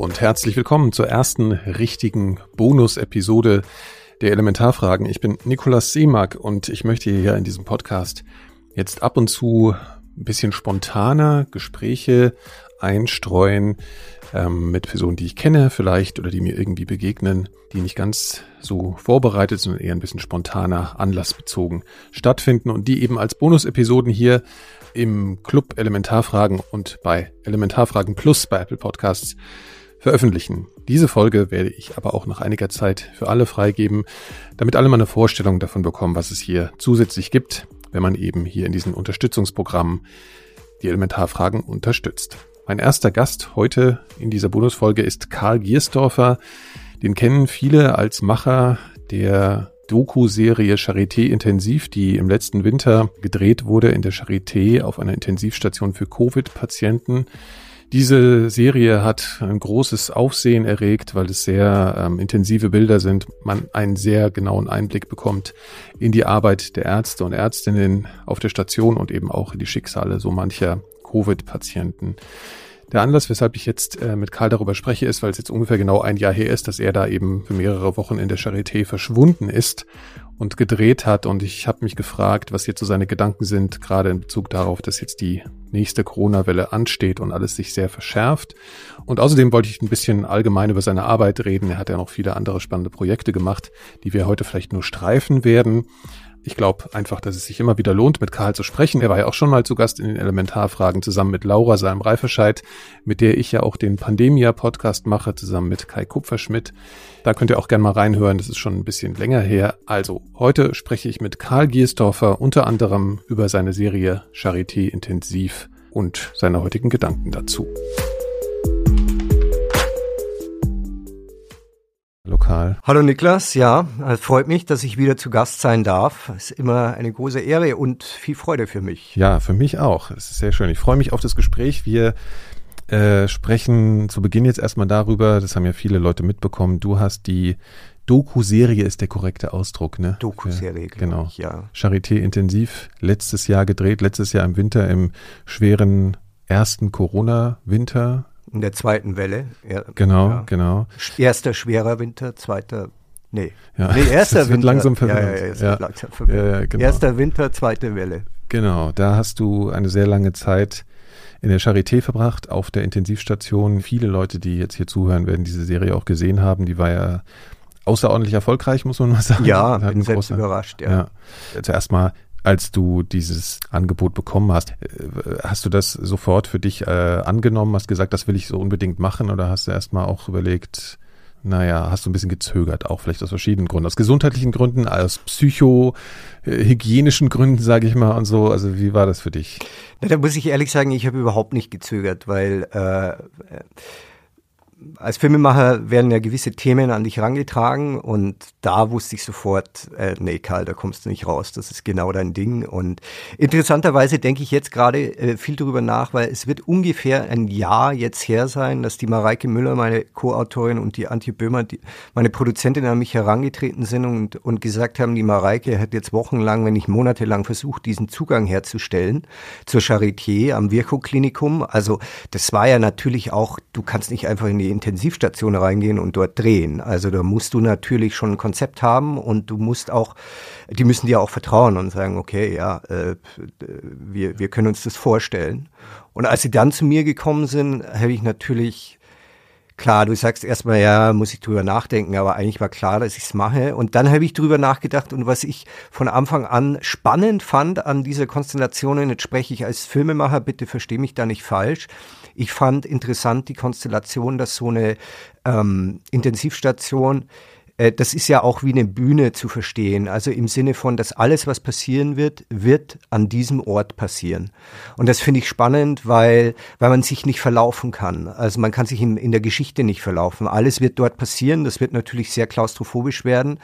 und herzlich willkommen zur ersten richtigen Bonus-Episode der Elementarfragen. Ich bin Nikolas Seemack und ich möchte hier in diesem Podcast jetzt ab und zu ein bisschen spontaner Gespräche einstreuen ähm, mit Personen, die ich kenne vielleicht oder die mir irgendwie begegnen, die nicht ganz so vorbereitet, sondern eher ein bisschen spontaner, anlassbezogen stattfinden und die eben als Bonus-Episoden hier im Club Elementarfragen und bei Elementarfragen Plus bei Apple Podcasts veröffentlichen. Diese Folge werde ich aber auch nach einiger Zeit für alle freigeben, damit alle mal eine Vorstellung davon bekommen, was es hier zusätzlich gibt, wenn man eben hier in diesen Unterstützungsprogrammen die Elementarfragen unterstützt. Mein erster Gast heute in dieser Bonusfolge ist Karl Giersdorfer. Den kennen viele als Macher der Doku-Serie Charité Intensiv, die im letzten Winter gedreht wurde in der Charité auf einer Intensivstation für Covid-Patienten. Diese Serie hat ein großes Aufsehen erregt, weil es sehr ähm, intensive Bilder sind, man einen sehr genauen Einblick bekommt in die Arbeit der Ärzte und Ärztinnen auf der Station und eben auch in die Schicksale so mancher Covid-Patienten. Der Anlass, weshalb ich jetzt äh, mit Karl darüber spreche, ist, weil es jetzt ungefähr genau ein Jahr her ist, dass er da eben für mehrere Wochen in der Charité verschwunden ist und gedreht hat. Und ich habe mich gefragt, was jetzt so seine Gedanken sind, gerade in Bezug darauf, dass jetzt die nächste Corona-Welle ansteht und alles sich sehr verschärft. Und außerdem wollte ich ein bisschen allgemein über seine Arbeit reden. Er hat ja noch viele andere spannende Projekte gemacht, die wir heute vielleicht nur streifen werden. Ich glaube einfach, dass es sich immer wieder lohnt, mit Karl zu sprechen. Er war ja auch schon mal zu Gast in den Elementarfragen zusammen mit Laura Salm Reifescheid, mit der ich ja auch den Pandemia-Podcast mache, zusammen mit Kai Kupferschmidt. Da könnt ihr auch gerne mal reinhören, das ist schon ein bisschen länger her. Also, heute spreche ich mit Karl Giersdorfer unter anderem über seine Serie Charité Intensiv und seine heutigen Gedanken dazu. Lokal. Hallo Niklas, ja, es freut mich, dass ich wieder zu Gast sein darf. Es ist immer eine große Ehre und viel Freude für mich. Ja, für mich auch. Es ist sehr schön. Ich freue mich auf das Gespräch. Wir äh, sprechen zu Beginn jetzt erstmal darüber, das haben ja viele Leute mitbekommen, du hast die Doku-Serie ist der korrekte Ausdruck, ne? Doku-Serie, genau. Ich, ja. Charité intensiv, letztes Jahr gedreht, letztes Jahr im Winter, im schweren ersten Corona-Winter in der zweiten Welle. Ja, genau, ja. genau. Erster schwerer Winter, zweiter Nee. Ja. nee, erster Winter. langsam verwirrend. Ja, ja, ja, langsam verwirrend. Ja, genau. Erster Winter, zweite Welle. Genau, da hast du eine sehr lange Zeit in der Charité verbracht, auf der Intensivstation. Viele Leute, die jetzt hier zuhören, werden diese Serie auch gesehen haben. Die war ja außerordentlich erfolgreich, muss man mal sagen. Ja, bin selbst überrascht, ja. ja. Zuerst mal als du dieses Angebot bekommen hast, äh, hast du das sofort für dich äh, angenommen, hast gesagt, das will ich so unbedingt machen oder hast du erstmal auch überlegt, naja, hast du ein bisschen gezögert, auch vielleicht aus verschiedenen Gründen, aus gesundheitlichen Gründen, aus psychohygienischen Gründen, sage ich mal und so. Also wie war das für dich? Na, da muss ich ehrlich sagen, ich habe überhaupt nicht gezögert, weil äh, als Filmemacher werden ja gewisse Themen an dich herangetragen und da wusste ich sofort, äh, nee, Karl, da kommst du nicht raus, das ist genau dein Ding. Und interessanterweise denke ich jetzt gerade äh, viel darüber nach, weil es wird ungefähr ein Jahr jetzt her sein, dass die Mareike Müller, meine Co-Autorin und die Antje Böhmer, die, meine Produzentin an mich herangetreten sind und, und gesagt haben, die Mareike hat jetzt wochenlang, wenn nicht monatelang versucht, diesen Zugang herzustellen zur Charité am Virchow-Klinikum. Also das war ja natürlich auch, du kannst nicht einfach in die Intensivstation reingehen und dort drehen. Also da musst du natürlich schon ein Konzept haben und du musst auch, die müssen dir auch vertrauen und sagen, okay, ja, äh, wir, wir können uns das vorstellen. Und als sie dann zu mir gekommen sind, habe ich natürlich klar, du sagst erstmal, ja, muss ich drüber nachdenken, aber eigentlich war klar, dass ich es mache. Und dann habe ich drüber nachgedacht und was ich von Anfang an spannend fand an dieser Konstellation, jetzt spreche ich als Filmemacher, bitte versteh mich da nicht falsch, ich fand interessant die Konstellation, dass so eine ähm, Intensivstation äh, das ist ja auch wie eine Bühne zu verstehen. Also im Sinne von, dass alles, was passieren wird, wird an diesem Ort passieren. Und das finde ich spannend, weil, weil man sich nicht verlaufen kann. Also man kann sich in, in der Geschichte nicht verlaufen. Alles wird dort passieren. Das wird natürlich sehr klaustrophobisch werden.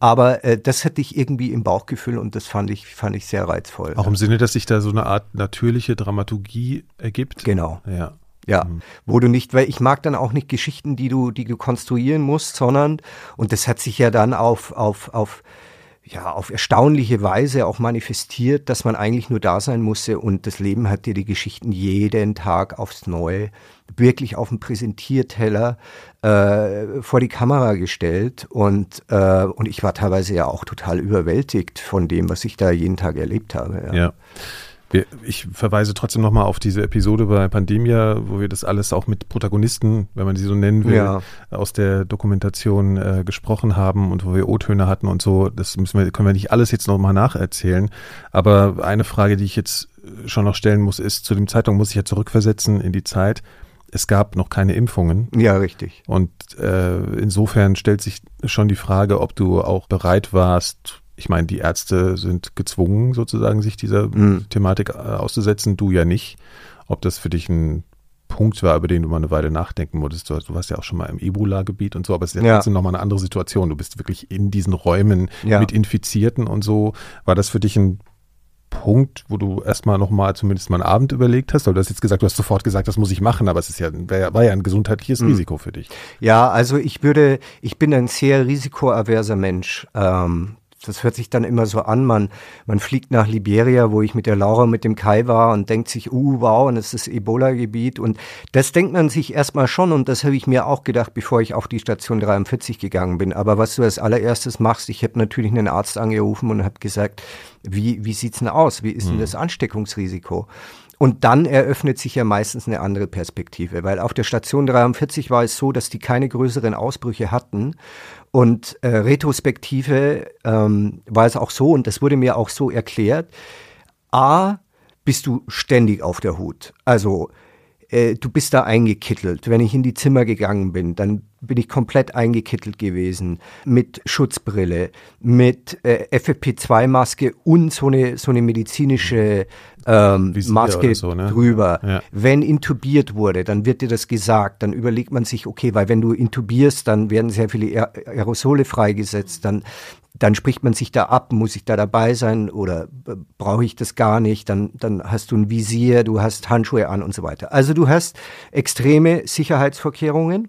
Aber äh, das hatte ich irgendwie im Bauchgefühl und das fand ich, fand ich sehr reizvoll. Auch im Sinne, dass sich da so eine Art natürliche Dramaturgie ergibt? Genau. Ja. Ja, mhm. wo du nicht, weil ich mag dann auch nicht Geschichten, die du, die du konstruieren musst, sondern, und das hat sich ja dann auf, auf, auf, ja, auf erstaunliche Weise auch manifestiert, dass man eigentlich nur da sein musste und das Leben hat dir die Geschichten jeden Tag aufs Neue wirklich auf dem Präsentierteller äh, vor die Kamera gestellt und, äh, und ich war teilweise ja auch total überwältigt von dem, was ich da jeden Tag erlebt habe. ja. ja. Ich verweise trotzdem nochmal auf diese Episode bei Pandemia, wo wir das alles auch mit Protagonisten, wenn man sie so nennen will, ja. aus der Dokumentation äh, gesprochen haben und wo wir O-Töne hatten und so. Das müssen wir, können wir nicht alles jetzt nochmal nacherzählen. Aber eine Frage, die ich jetzt schon noch stellen muss, ist, zu dem Zeitpunkt muss ich ja zurückversetzen in die Zeit. Es gab noch keine Impfungen. Ja, richtig. Und äh, insofern stellt sich schon die Frage, ob du auch bereit warst, ich meine, die Ärzte sind gezwungen, sozusagen, sich dieser mhm. Thematik äh, auszusetzen, du ja nicht. Ob das für dich ein Punkt war, über den du mal eine Weile nachdenken musstest. Du, du warst ja auch schon mal im Ebola-Gebiet und so, aber es ist ja, trotzdem nochmal eine andere Situation. Du bist wirklich in diesen Räumen ja. mit Infizierten und so. War das für dich ein Punkt, wo du erstmal nochmal zumindest mal einen Abend überlegt hast? Weil du hast jetzt gesagt, du hast sofort gesagt, das muss ich machen, aber es ist ja, war ja ein gesundheitliches mhm. Risiko für dich. Ja, also ich würde, ich bin ein sehr risikoaverser Mensch. Ähm, das hört sich dann immer so an, man, man fliegt nach Liberia, wo ich mit der Laura mit dem Kai war und denkt sich, uh, wow, und es ist Ebola-Gebiet. Und das denkt man sich erstmal schon und das habe ich mir auch gedacht, bevor ich auf die Station 43 gegangen bin. Aber was du als allererstes machst, ich habe natürlich einen Arzt angerufen und habe gesagt, wie, wie sieht's denn aus? Wie ist denn mhm. das Ansteckungsrisiko? Und dann eröffnet sich ja meistens eine andere Perspektive, weil auf der Station 43 war es so, dass die keine größeren Ausbrüche hatten. Und äh, retrospektive ähm, war es auch so, und das wurde mir auch so erklärt, A, bist du ständig auf der Hut. Also äh, du bist da eingekittelt. Wenn ich in die Zimmer gegangen bin, dann bin ich komplett eingekittelt gewesen mit Schutzbrille, mit äh, FFP2-Maske und so eine, so eine medizinische ähm, Maske so, ne? drüber. Ja. Wenn intubiert wurde, dann wird dir das gesagt, dann überlegt man sich, okay, weil wenn du intubierst, dann werden sehr viele Aerosole freigesetzt, dann dann spricht man sich da ab, muss ich da dabei sein oder brauche ich das gar nicht, dann, dann hast du ein Visier, du hast Handschuhe an und so weiter. Also du hast extreme Sicherheitsvorkehrungen.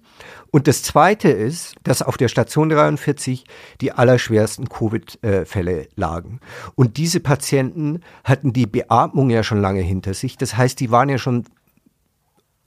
Und das Zweite ist, dass auf der Station 43 die allerschwersten Covid-Fälle lagen. Und diese Patienten hatten die Beatmung ja schon lange hinter sich. Das heißt, die waren ja schon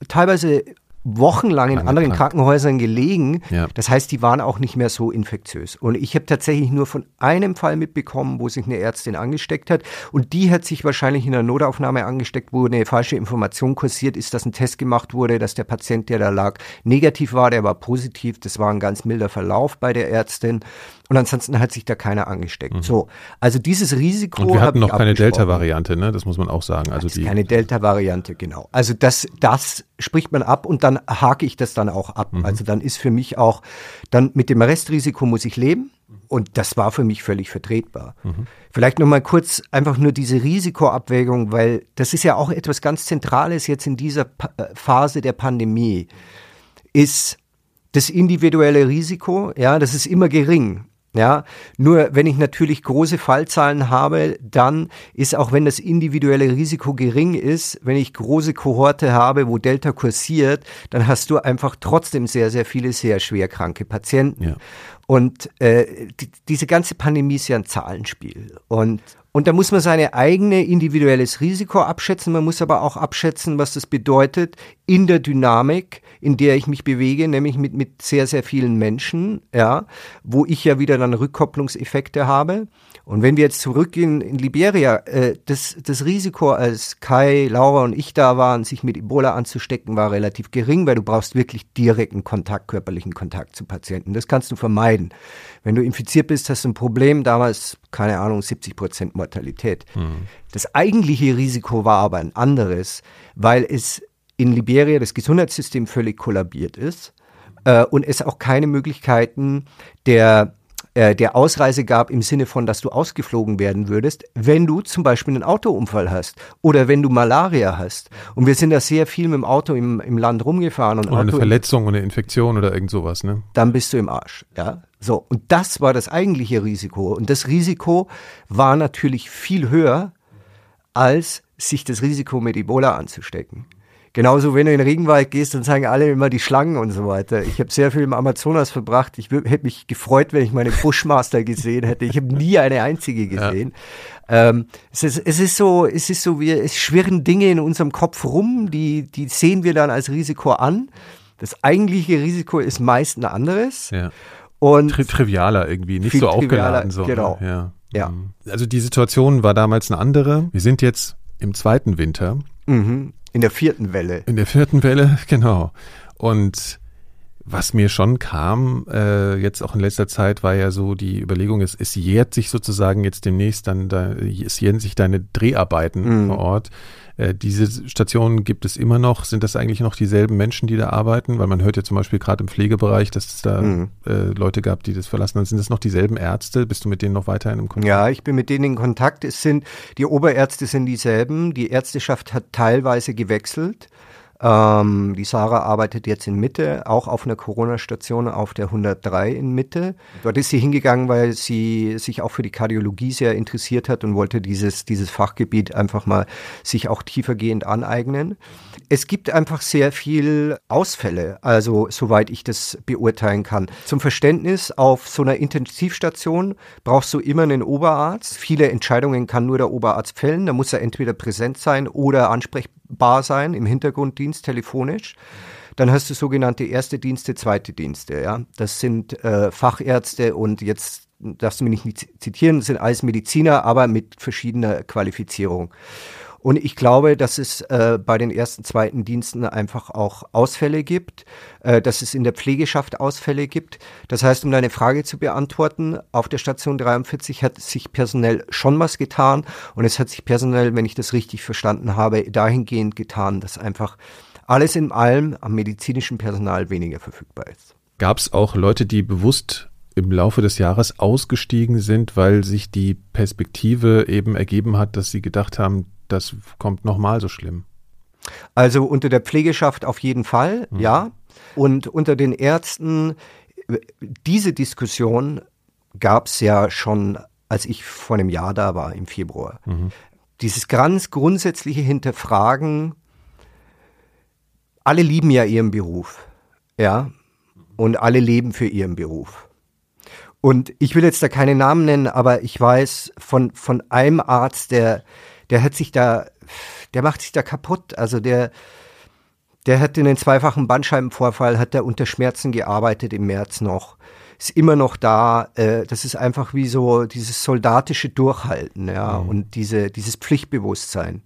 teilweise wochenlang in anderen Krankenhäusern gelegen. Ja. Das heißt, die waren auch nicht mehr so infektiös. Und ich habe tatsächlich nur von einem Fall mitbekommen, wo sich eine Ärztin angesteckt hat. Und die hat sich wahrscheinlich in einer Notaufnahme angesteckt, wo eine falsche Information kursiert ist, dass ein Test gemacht wurde, dass der Patient, der da lag, negativ war, der war positiv. Das war ein ganz milder Verlauf bei der Ärztin. Und ansonsten hat sich da keiner angesteckt. Mhm. So, also dieses Risiko. Und wir hatten noch keine Delta-Variante, ne? Das muss man auch sagen. Also die keine Delta-Variante, genau. Also das, das spricht man ab und dann hake ich das dann auch ab. Mhm. Also dann ist für mich auch, dann mit dem Restrisiko muss ich leben. Und das war für mich völlig vertretbar. Mhm. Vielleicht noch mal kurz einfach nur diese Risikoabwägung, weil das ist ja auch etwas ganz Zentrales jetzt in dieser äh, Phase der Pandemie, ist das individuelle Risiko, ja, das ist immer gering. Ja, nur wenn ich natürlich große Fallzahlen habe, dann ist auch wenn das individuelle Risiko gering ist, wenn ich große Kohorte habe, wo Delta kursiert, dann hast du einfach trotzdem sehr, sehr viele sehr schwer kranke Patienten. Ja. Und äh, die, diese ganze Pandemie ist ja ein Zahlenspiel. Und, und da muss man seine eigene individuelles Risiko abschätzen. Man muss aber auch abschätzen, was das bedeutet in der Dynamik, in der ich mich bewege, nämlich mit, mit sehr, sehr vielen Menschen, ja, wo ich ja wieder dann Rückkopplungseffekte habe. Und wenn wir jetzt zurückgehen in Liberia, äh, das, das Risiko, als Kai, Laura und ich da waren, sich mit Ebola anzustecken, war relativ gering, weil du brauchst wirklich direkten Kontakt, körperlichen Kontakt zu Patienten. Das kannst du vermeiden. Wenn du infiziert bist, hast du ein Problem. Damals, keine Ahnung, 70 Prozent Mortalität. Mhm. Das eigentliche Risiko war aber ein anderes, weil es in Liberia das Gesundheitssystem völlig kollabiert ist äh, und es auch keine Möglichkeiten der äh, der Ausreise gab im Sinne von, dass du ausgeflogen werden würdest, wenn du zum Beispiel einen Autounfall hast oder wenn du Malaria hast. Und wir sind da sehr viel mit dem Auto im, im Land rumgefahren. Und oder Auto eine Verletzung oder eine Infektion oder irgend sowas, ne? Dann bist du im Arsch, ja. So. Und das war das eigentliche Risiko. Und das Risiko war natürlich viel höher, als sich das Risiko mit Ebola anzustecken. Genauso, wenn du in den Regenwald gehst, dann zeigen alle immer die Schlangen und so weiter. Ich habe sehr viel im Amazonas verbracht. Ich hätte mich gefreut, wenn ich meine Bushmaster gesehen hätte. Ich habe nie eine einzige gesehen. Ja. Ähm, es, ist, es ist so, es ist so, wir, es schwirren Dinge in unserem Kopf rum, die, die sehen wir dann als Risiko an. Das eigentliche Risiko ist meist ein anderes. Ja. Und Tri trivialer irgendwie, nicht so aufgeladen. So, ne? genau. Ja. ja. Also die Situation war damals eine andere. Wir sind jetzt im zweiten Winter. Mhm. In der vierten Welle. In der vierten Welle, genau. Und was mir schon kam, äh, jetzt auch in letzter Zeit, war ja so die Überlegung, es, es jährt sich sozusagen jetzt demnächst dann, da, es jähren sich deine Dreharbeiten mhm. vor Ort. Äh, diese Stationen gibt es immer noch. Sind das eigentlich noch dieselben Menschen, die da arbeiten? Weil man hört ja zum Beispiel gerade im Pflegebereich, dass es da mhm. äh, Leute gab, die das verlassen haben. Sind das noch dieselben Ärzte? Bist du mit denen noch weiterhin im Kontakt? Ja, ich bin mit denen in Kontakt. Es sind, die Oberärzte sind dieselben. Die Ärzteschaft hat teilweise gewechselt. Ähm, die Sarah arbeitet jetzt in Mitte, auch auf einer Corona-Station auf der 103 in Mitte. Dort ist sie hingegangen, weil sie sich auch für die Kardiologie sehr interessiert hat und wollte dieses, dieses Fachgebiet einfach mal sich auch tiefergehend aneignen. Es gibt einfach sehr viel Ausfälle, also soweit ich das beurteilen kann. Zum Verständnis, auf so einer Intensivstation brauchst du immer einen Oberarzt. Viele Entscheidungen kann nur der Oberarzt fällen. Da muss er entweder präsent sein oder ansprechbar sein im Hintergrunddienst telefonisch. Dann hast du sogenannte erste Dienste, zweite Dienste. Ja, das sind äh, Fachärzte und jetzt darfst du mich nicht zitieren, sind alles Mediziner, aber mit verschiedener Qualifizierung. Und ich glaube, dass es äh, bei den ersten, zweiten Diensten einfach auch Ausfälle gibt, äh, dass es in der Pflegeschaft Ausfälle gibt. Das heißt, um deine Frage zu beantworten, auf der Station 43 hat sich personell schon was getan und es hat sich personell, wenn ich das richtig verstanden habe, dahingehend getan, dass einfach alles in allem am medizinischen Personal weniger verfügbar ist. Gab es auch Leute, die bewusst im Laufe des Jahres ausgestiegen sind, weil sich die Perspektive eben ergeben hat, dass sie gedacht haben, das kommt nochmal so schlimm. Also unter der Pflegeschaft auf jeden Fall, mhm. ja. Und unter den Ärzten, diese Diskussion gab es ja schon, als ich vor einem Jahr da war, im Februar. Mhm. Dieses ganz grundsätzliche Hinterfragen, alle lieben ja ihren Beruf, ja, und alle leben für ihren Beruf. Und ich will jetzt da keine Namen nennen, aber ich weiß von, von einem Arzt, der der hat sich da, der macht sich da kaputt. Also der, der hat in den zweifachen Bandscheibenvorfall, hat er unter Schmerzen gearbeitet im März noch. Ist immer noch da. Äh, das ist einfach wie so dieses soldatische Durchhalten, ja, mhm. und diese, dieses Pflichtbewusstsein.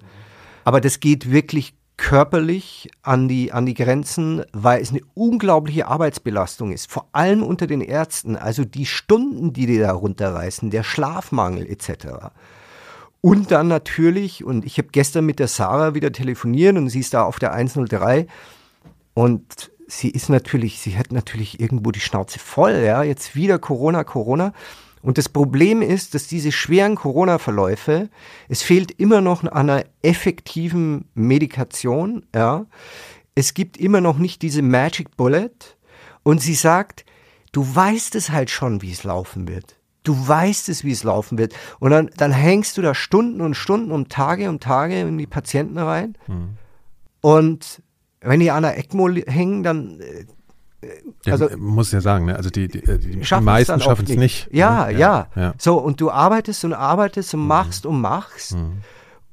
Aber das geht wirklich körperlich an die, an die Grenzen, weil es eine unglaubliche Arbeitsbelastung ist, vor allem unter den Ärzten. Also die Stunden, die die da runterreißen, der Schlafmangel etc. Und dann natürlich, und ich habe gestern mit der Sarah wieder telefoniert und sie ist da auf der 103 und sie ist natürlich, sie hat natürlich irgendwo die Schnauze voll, ja, jetzt wieder Corona, Corona. Und das Problem ist, dass diese schweren Corona-Verläufe, es fehlt immer noch an einer effektiven Medikation, ja. Es gibt immer noch nicht diese Magic Bullet. Und sie sagt, du weißt es halt schon, wie es laufen wird. Du weißt es, wie es laufen wird. Und dann, dann hängst du da Stunden und Stunden und Tage und Tage in die Patienten rein. Mhm. Und wenn die an der ECMO hängen, dann äh, ja, also muss ja sagen, ne? also die, die, die, die meisten schaffen es nicht. Ja, ne? ja, ja, ja, So, und du arbeitest und arbeitest und mhm. machst mhm. und machst mhm.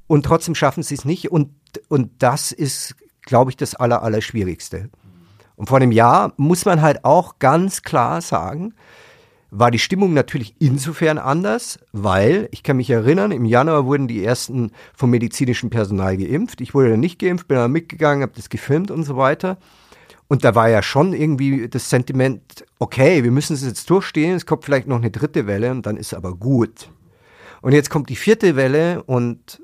und trotzdem schaffen sie es nicht. Und, und das ist, glaube ich, das Aller, Allerschwierigste. Und vor einem Jahr muss man halt auch ganz klar sagen, war die Stimmung natürlich insofern anders, weil, ich kann mich erinnern, im Januar wurden die ersten vom medizinischen Personal geimpft. Ich wurde dann nicht geimpft, bin dann mitgegangen, habe das gefilmt und so weiter. Und da war ja schon irgendwie das Sentiment, okay, wir müssen es jetzt durchstehen, es kommt vielleicht noch eine dritte Welle und dann ist aber gut. Und jetzt kommt die vierte Welle und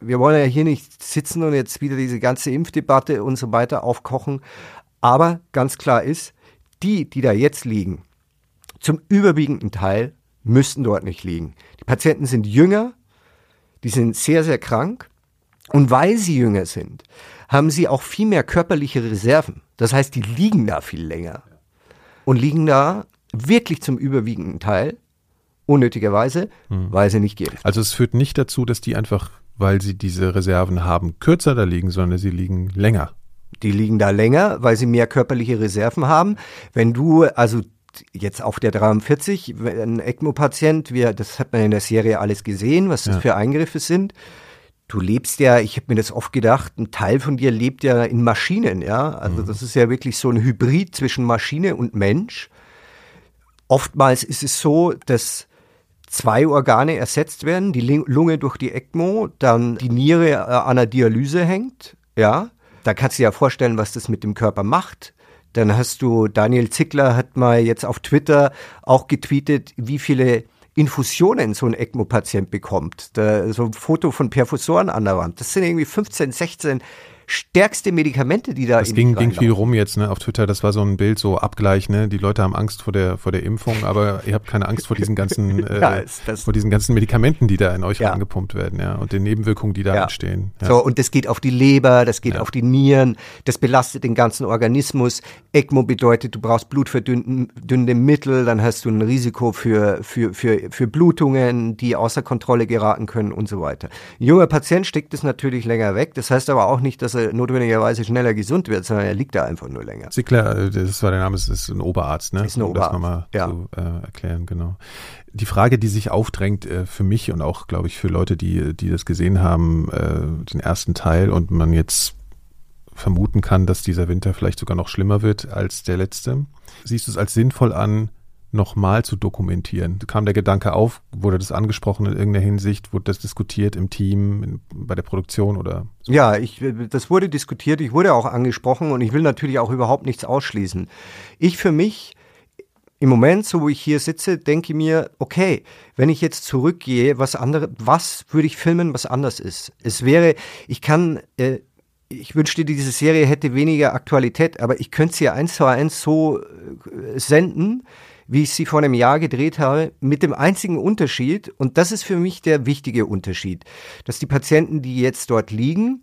wir wollen ja hier nicht sitzen und jetzt wieder diese ganze Impfdebatte und so weiter aufkochen. Aber ganz klar ist, die, die da jetzt liegen, zum überwiegenden Teil müssten dort nicht liegen. Die Patienten sind jünger, die sind sehr, sehr krank. Und weil sie jünger sind, haben sie auch viel mehr körperliche Reserven. Das heißt, die liegen da viel länger und liegen da wirklich zum überwiegenden Teil unnötigerweise, hm. weil sie nicht geimpft Also es führt nicht dazu, dass die einfach weil sie diese Reserven haben, kürzer da liegen, sondern sie liegen länger. Die liegen da länger, weil sie mehr körperliche Reserven haben. Wenn du, also jetzt auf der 43, ein ECMO-Patient, wir, das hat man in der Serie alles gesehen, was das ja. für Eingriffe sind. Du lebst ja, ich habe mir das oft gedacht, ein Teil von dir lebt ja in Maschinen, ja. Also mhm. das ist ja wirklich so ein Hybrid zwischen Maschine und Mensch. Oftmals ist es so, dass zwei Organe ersetzt werden, die Lunge durch die ECMO, dann die Niere äh, an der Dialyse hängt, ja. Da kannst du dir ja vorstellen, was das mit dem Körper macht. Dann hast du, Daniel Zickler hat mal jetzt auf Twitter auch getweetet, wie viele Infusionen so ein ECMO-Patient bekommt. Da, so ein Foto von Perfusoren an der Wand. Das sind irgendwie 15, 16 stärkste Medikamente, die da Das ging, ging viel rum jetzt, ne, auf Twitter. Das war so ein Bild, so Abgleich, ne. Die Leute haben Angst vor der, vor der Impfung, aber ihr habt keine Angst vor diesen ganzen, äh, ja, vor diesen ganzen Medikamenten, die da in euch ja. reingepumpt werden, ja, und den Nebenwirkungen, die da ja. entstehen. Ja. So, und das geht auf die Leber, das geht auf die Nieren, das belastet den ganzen Organismus. ECMO bedeutet, du brauchst blutverdünnende Mittel, dann hast du ein Risiko für, für, für, für Blutungen, die außer Kontrolle geraten können und so weiter. Ein junger Patient steckt es natürlich länger weg. Das heißt aber auch nicht, dass er er notwendigerweise schneller gesund wird, sondern er liegt da einfach nur länger. Zickler, äh, das war der Name, das ist ein Oberarzt, ne? Ist ein Oberarzt. Um das nochmal ja. zu äh, erklären, genau. Die Frage, die sich aufdrängt äh, für mich und auch, glaube ich, für Leute, die, die das gesehen haben, äh, den ersten Teil und man jetzt vermuten kann, dass dieser Winter vielleicht sogar noch schlimmer wird als der letzte. Siehst du es als sinnvoll an, nochmal zu dokumentieren? Kam der Gedanke auf, wurde das angesprochen in irgendeiner Hinsicht, wurde das diskutiert im Team, in, bei der Produktion oder? So? Ja, ich, das wurde diskutiert, ich wurde auch angesprochen und ich will natürlich auch überhaupt nichts ausschließen. Ich für mich im Moment, so wo ich hier sitze, denke mir, okay, wenn ich jetzt zurückgehe, was andere, was würde ich filmen, was anders ist? Es wäre, ich kann, äh, ich wünschte, diese Serie hätte weniger Aktualität, aber ich könnte sie ja eins zu eins so äh, senden, wie ich sie vor einem Jahr gedreht habe, mit dem einzigen Unterschied, und das ist für mich der wichtige Unterschied, dass die Patienten, die jetzt dort liegen,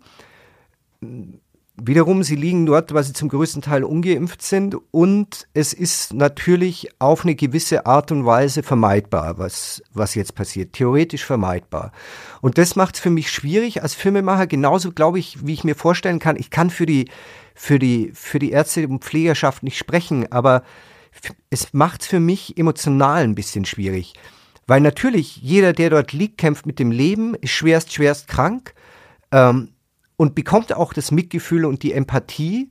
Wiederum, sie liegen dort, weil sie zum größten Teil ungeimpft sind und es ist natürlich auf eine gewisse Art und Weise vermeidbar, was, was jetzt passiert. Theoretisch vermeidbar. Und das macht es für mich schwierig als Filmemacher, genauso glaube ich, wie ich mir vorstellen kann, ich kann für die, für die, für die Ärzte und Pflegerschaft nicht sprechen, aber es macht es für mich emotional ein bisschen schwierig. Weil natürlich jeder, der dort liegt, kämpft mit dem Leben, ist schwerst, schwerst krank ähm, und bekommt auch das Mitgefühl und die Empathie.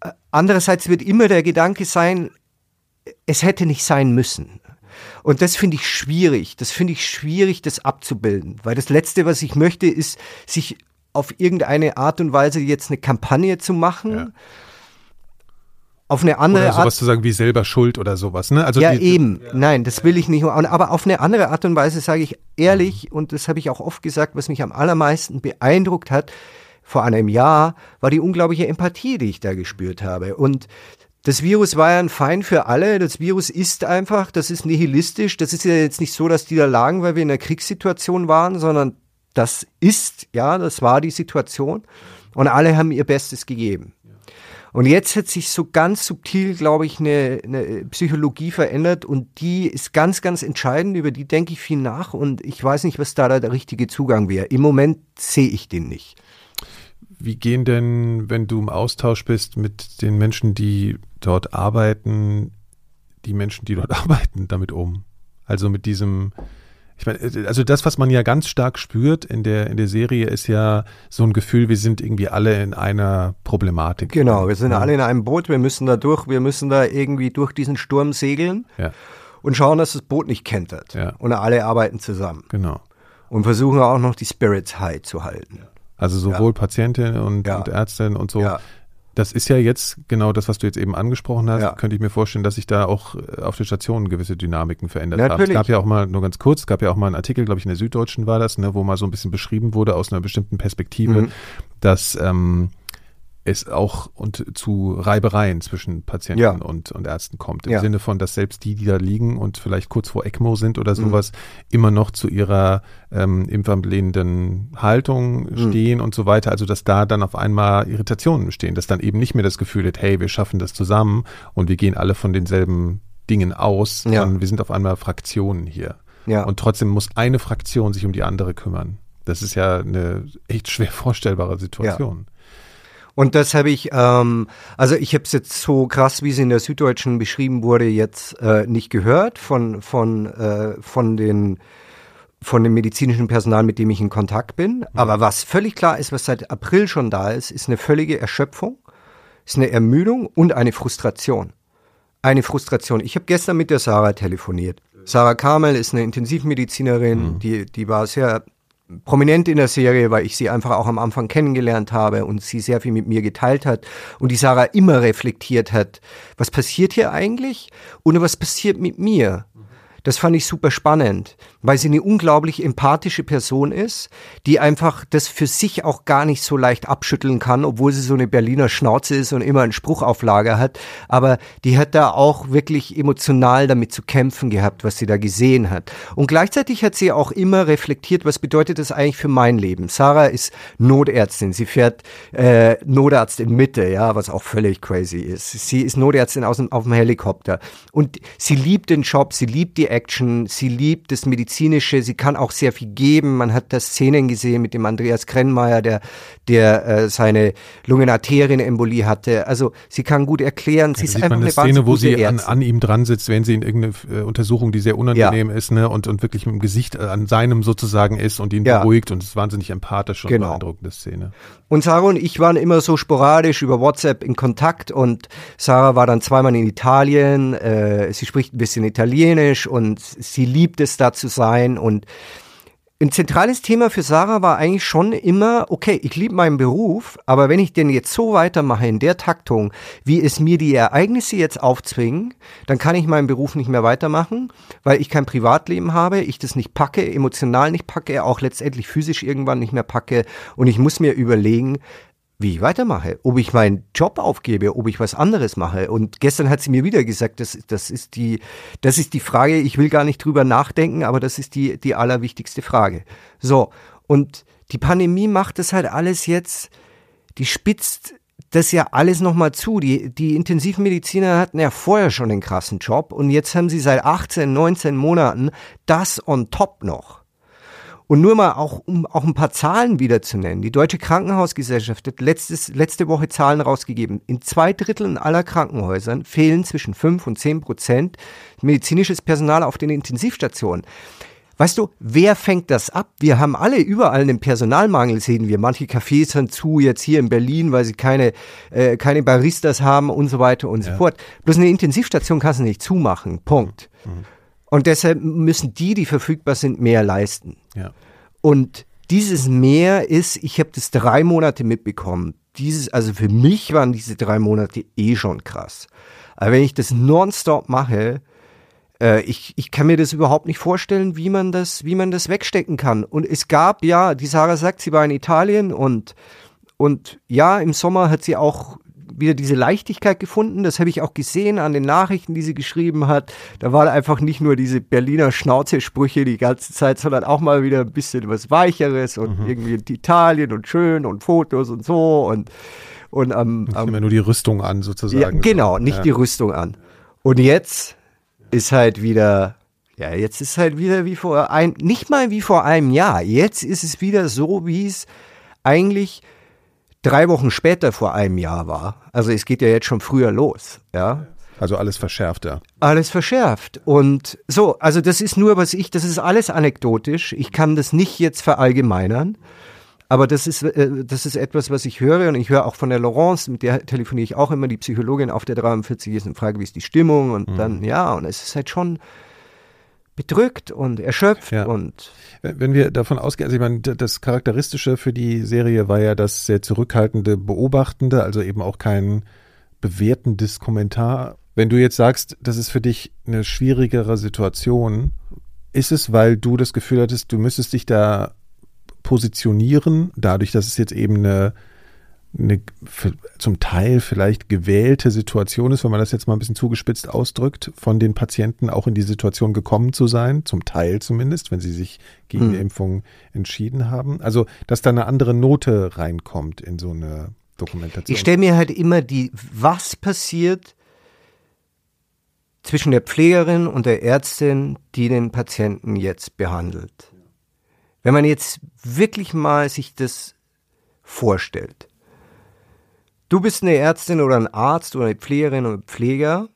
Äh, andererseits wird immer der Gedanke sein, es hätte nicht sein müssen. Und das finde ich schwierig. Das finde ich schwierig, das abzubilden. Weil das Letzte, was ich möchte, ist, sich auf irgendeine Art und Weise jetzt eine Kampagne zu machen. Ja auf eine andere oder sowas Art. zu sagen wie selber Schuld oder sowas, ne? Also ja, die, eben. Ja. Nein, das will ich nicht. Aber auf eine andere Art und Weise sage ich ehrlich, und das habe ich auch oft gesagt, was mich am allermeisten beeindruckt hat vor einem Jahr, war die unglaubliche Empathie, die ich da gespürt habe. Und das Virus war ja ein Feind für alle. Das Virus ist einfach, das ist nihilistisch. Das ist ja jetzt nicht so, dass die da lagen, weil wir in einer Kriegssituation waren, sondern das ist, ja, das war die Situation. Und alle haben ihr Bestes gegeben. Und jetzt hat sich so ganz subtil, glaube ich, eine, eine Psychologie verändert und die ist ganz, ganz entscheidend. Über die denke ich viel nach und ich weiß nicht, was da der richtige Zugang wäre. Im Moment sehe ich den nicht. Wie gehen denn, wenn du im Austausch bist mit den Menschen, die dort arbeiten, die Menschen, die dort arbeiten, damit um? Also mit diesem, ich meine, äh, also das, was man ja ganz stark spürt in der, in der Serie, ist ja so ein Gefühl, wir sind irgendwie alle in einer Problematik. Genau, wir sind ja. alle in einem Boot, wir müssen da durch, wir müssen da irgendwie durch diesen Sturm segeln ja. und schauen, dass das Boot nicht kentert. Ja. Und alle arbeiten zusammen. Genau. Und versuchen auch noch die Spirits high zu halten. Also sowohl Patientinnen und, und Ärztinnen und so. Das ist ja jetzt genau das, was du jetzt eben angesprochen hast. Ja. Könnte ich mir vorstellen, dass sich da auch äh, auf den Stationen gewisse Dynamiken verändert Natürlich. haben. Es gab ja auch mal, nur ganz kurz, es gab ja auch mal einen Artikel, glaube ich, in der Süddeutschen war das, ne, wo mal so ein bisschen beschrieben wurde aus einer bestimmten Perspektive, mhm. dass ähm, es auch und zu Reibereien zwischen Patienten ja. und, und Ärzten kommt. Im ja. Sinne von, dass selbst die, die da liegen und vielleicht kurz vor ECMO sind oder mhm. sowas, mhm. immer noch zu ihrer ähm, impfablehnenden Haltung mhm. stehen und so weiter. Also dass da dann auf einmal Irritationen entstehen, dass dann eben nicht mehr das Gefühl hat, hey, wir schaffen das zusammen und wir gehen alle von denselben Dingen aus, ja. sondern wir sind auf einmal Fraktionen hier. Ja. Und trotzdem muss eine Fraktion sich um die andere kümmern. Das ist ja eine echt schwer vorstellbare Situation. Ja. Und das habe ich, ähm, also ich habe es jetzt so krass, wie es in der Süddeutschen beschrieben wurde, jetzt äh, nicht gehört von von äh, von den von dem medizinischen Personal, mit dem ich in Kontakt bin. Mhm. Aber was völlig klar ist, was seit April schon da ist, ist eine völlige Erschöpfung, ist eine Ermüdung und eine Frustration. Eine Frustration. Ich habe gestern mit der Sarah telefoniert. Sarah Carmel ist eine Intensivmedizinerin, mhm. die, die war sehr prominent in der Serie, weil ich sie einfach auch am Anfang kennengelernt habe und sie sehr viel mit mir geteilt hat und die Sarah immer reflektiert hat, was passiert hier eigentlich und was passiert mit mir? Das fand ich super spannend, weil sie eine unglaublich empathische Person ist, die einfach das für sich auch gar nicht so leicht abschütteln kann, obwohl sie so eine Berliner Schnauze ist und immer einen Spruch auf Lager hat. Aber die hat da auch wirklich emotional damit zu kämpfen gehabt, was sie da gesehen hat. Und gleichzeitig hat sie auch immer reflektiert, was bedeutet das eigentlich für mein Leben? Sarah ist Notärztin. Sie fährt äh, Notarzt in Mitte, ja, was auch völlig crazy ist. Sie ist Notärztin aus dem, auf dem Helikopter. Und sie liebt den Job, sie liebt die Action, sie liebt das Medizinische, sie kann auch sehr viel geben. Man hat da Szenen gesehen mit dem Andreas Krennmeier, der, der äh, seine Lungenarterienembolie hatte. Also sie kann gut erklären, sie ja, ist einfach eine, eine Szene, wo sie an, an, ihm dran sitzt, wenn sie in irgendeine äh, Untersuchung, die sehr unangenehm ja. ist, ne, und, und wirklich mit dem Gesicht äh, an seinem sozusagen ist und ihn ja. beruhigt und es ist wahnsinnig empathisch und genau. beeindruckende Szene. Und Sarah und ich waren immer so sporadisch über WhatsApp in Kontakt und Sarah war dann zweimal in Italien, äh, sie spricht ein bisschen Italienisch und und sie liebt es da zu sein. Und ein zentrales Thema für Sarah war eigentlich schon immer, okay, ich liebe meinen Beruf, aber wenn ich den jetzt so weitermache in der Taktung, wie es mir die Ereignisse jetzt aufzwingen, dann kann ich meinen Beruf nicht mehr weitermachen, weil ich kein Privatleben habe, ich das nicht packe, emotional nicht packe, auch letztendlich physisch irgendwann nicht mehr packe. Und ich muss mir überlegen, wie ich weitermache, ob ich meinen Job aufgebe, ob ich was anderes mache. Und gestern hat sie mir wieder gesagt, das, das ist die, das ist die Frage, ich will gar nicht drüber nachdenken, aber das ist die, die allerwichtigste Frage. So. Und die Pandemie macht das halt alles jetzt, die spitzt das ja alles nochmal zu. Die, die Intensivmediziner hatten ja vorher schon einen krassen Job und jetzt haben sie seit 18, 19 Monaten das on top noch. Und nur mal auch, um auch ein paar Zahlen wieder zu nennen. Die Deutsche Krankenhausgesellschaft hat letztes, letzte Woche Zahlen rausgegeben. In zwei Dritteln aller Krankenhäusern fehlen zwischen fünf und zehn Prozent medizinisches Personal auf den Intensivstationen. Weißt du, wer fängt das ab? Wir haben alle überall einen Personalmangel, sehen wir. Manche Cafés sind zu, jetzt hier in Berlin, weil sie keine, äh, keine Baristas haben und so weiter und ja. so fort. Bloß eine Intensivstation kannst du nicht zumachen. Punkt. Mhm. Und deshalb müssen die, die verfügbar sind, mehr leisten. Ja. Und dieses Mehr ist, ich habe das drei Monate mitbekommen. Dieses, also für mich waren diese drei Monate eh schon krass. Aber wenn ich das nonstop mache, äh, ich, ich kann mir das überhaupt nicht vorstellen, wie man das, wie man das wegstecken kann. Und es gab, ja, die Sarah sagt, sie war in Italien und, und ja, im Sommer hat sie auch wieder diese Leichtigkeit gefunden. Das habe ich auch gesehen an den Nachrichten, die sie geschrieben hat. Da war einfach nicht nur diese Berliner Schnauzesprüche die ganze Zeit, sondern auch mal wieder ein bisschen was Weicheres und mhm. irgendwie Italien und schön und Fotos und so und und am, nicht immer nur die Rüstung an sozusagen. Ja, genau, nicht ja. die Rüstung an. Und jetzt ist halt wieder ja, jetzt ist halt wieder wie vor einem, nicht mal wie vor einem Jahr. Jetzt ist es wieder so, wie es eigentlich drei Wochen später vor einem Jahr war. Also es geht ja jetzt schon früher los, ja. Also alles verschärft, ja. Alles verschärft. Und so, also das ist nur, was ich, das ist alles anekdotisch. Ich kann das nicht jetzt verallgemeinern. Aber das ist, äh, das ist etwas, was ich höre und ich höre auch von der Laurence, mit der telefoniere ich auch immer, die Psychologin auf der 43 ist und frage, wie ist die Stimmung und mhm. dann, ja, und es ist halt schon, bedrückt und erschöpft ja. und wenn wir davon ausgehen, also ich meine, das Charakteristische für die Serie war ja das sehr zurückhaltende Beobachtende, also eben auch kein bewertendes Kommentar. Wenn du jetzt sagst, das ist für dich eine schwierigere Situation, ist es, weil du das Gefühl hattest, du müsstest dich da positionieren, dadurch, dass es jetzt eben eine eine zum Teil vielleicht gewählte Situation ist, wenn man das jetzt mal ein bisschen zugespitzt ausdrückt, von den Patienten auch in die Situation gekommen zu sein, zum Teil zumindest, wenn sie sich gegen hm. die Impfung entschieden haben. Also, dass da eine andere Note reinkommt in so eine Dokumentation. Ich stelle mir halt immer die, was passiert zwischen der Pflegerin und der Ärztin, die den Patienten jetzt behandelt. Wenn man jetzt wirklich mal sich das vorstellt. Du bist eine Ärztin oder ein Arzt oder eine Pflegerin oder Pfleger.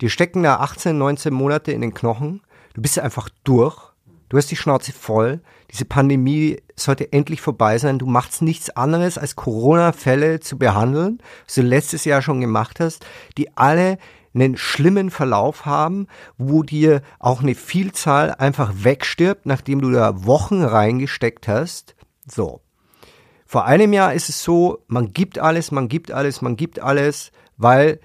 Die stecken da 18, 19 Monate in den Knochen. Du bist einfach durch. Du hast die Schnauze voll. Diese Pandemie sollte endlich vorbei sein. Du machst nichts anderes, als Corona-Fälle zu behandeln, was du letztes Jahr schon gemacht hast, die alle einen schlimmen Verlauf haben, wo dir auch eine Vielzahl einfach wegstirbt, nachdem du da Wochen reingesteckt hast. So. Vor einem Jahr ist es so, man gibt alles, man gibt alles, man gibt alles, weil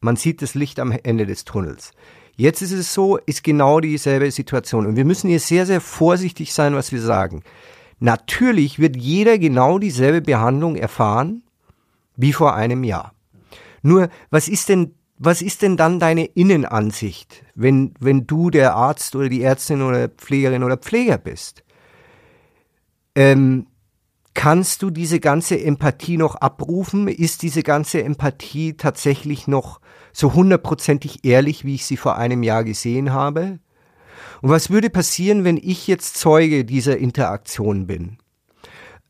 man sieht das Licht am Ende des Tunnels. Jetzt ist es so, ist genau dieselbe Situation. Und wir müssen hier sehr, sehr vorsichtig sein, was wir sagen. Natürlich wird jeder genau dieselbe Behandlung erfahren wie vor einem Jahr. Nur, was ist denn, was ist denn dann deine Innenansicht, wenn, wenn du der Arzt oder die Ärztin oder Pflegerin oder Pfleger bist? Ähm, kannst du diese ganze Empathie noch abrufen? Ist diese ganze Empathie tatsächlich noch so hundertprozentig ehrlich, wie ich sie vor einem Jahr gesehen habe? Und was würde passieren, wenn ich jetzt Zeuge dieser Interaktion bin?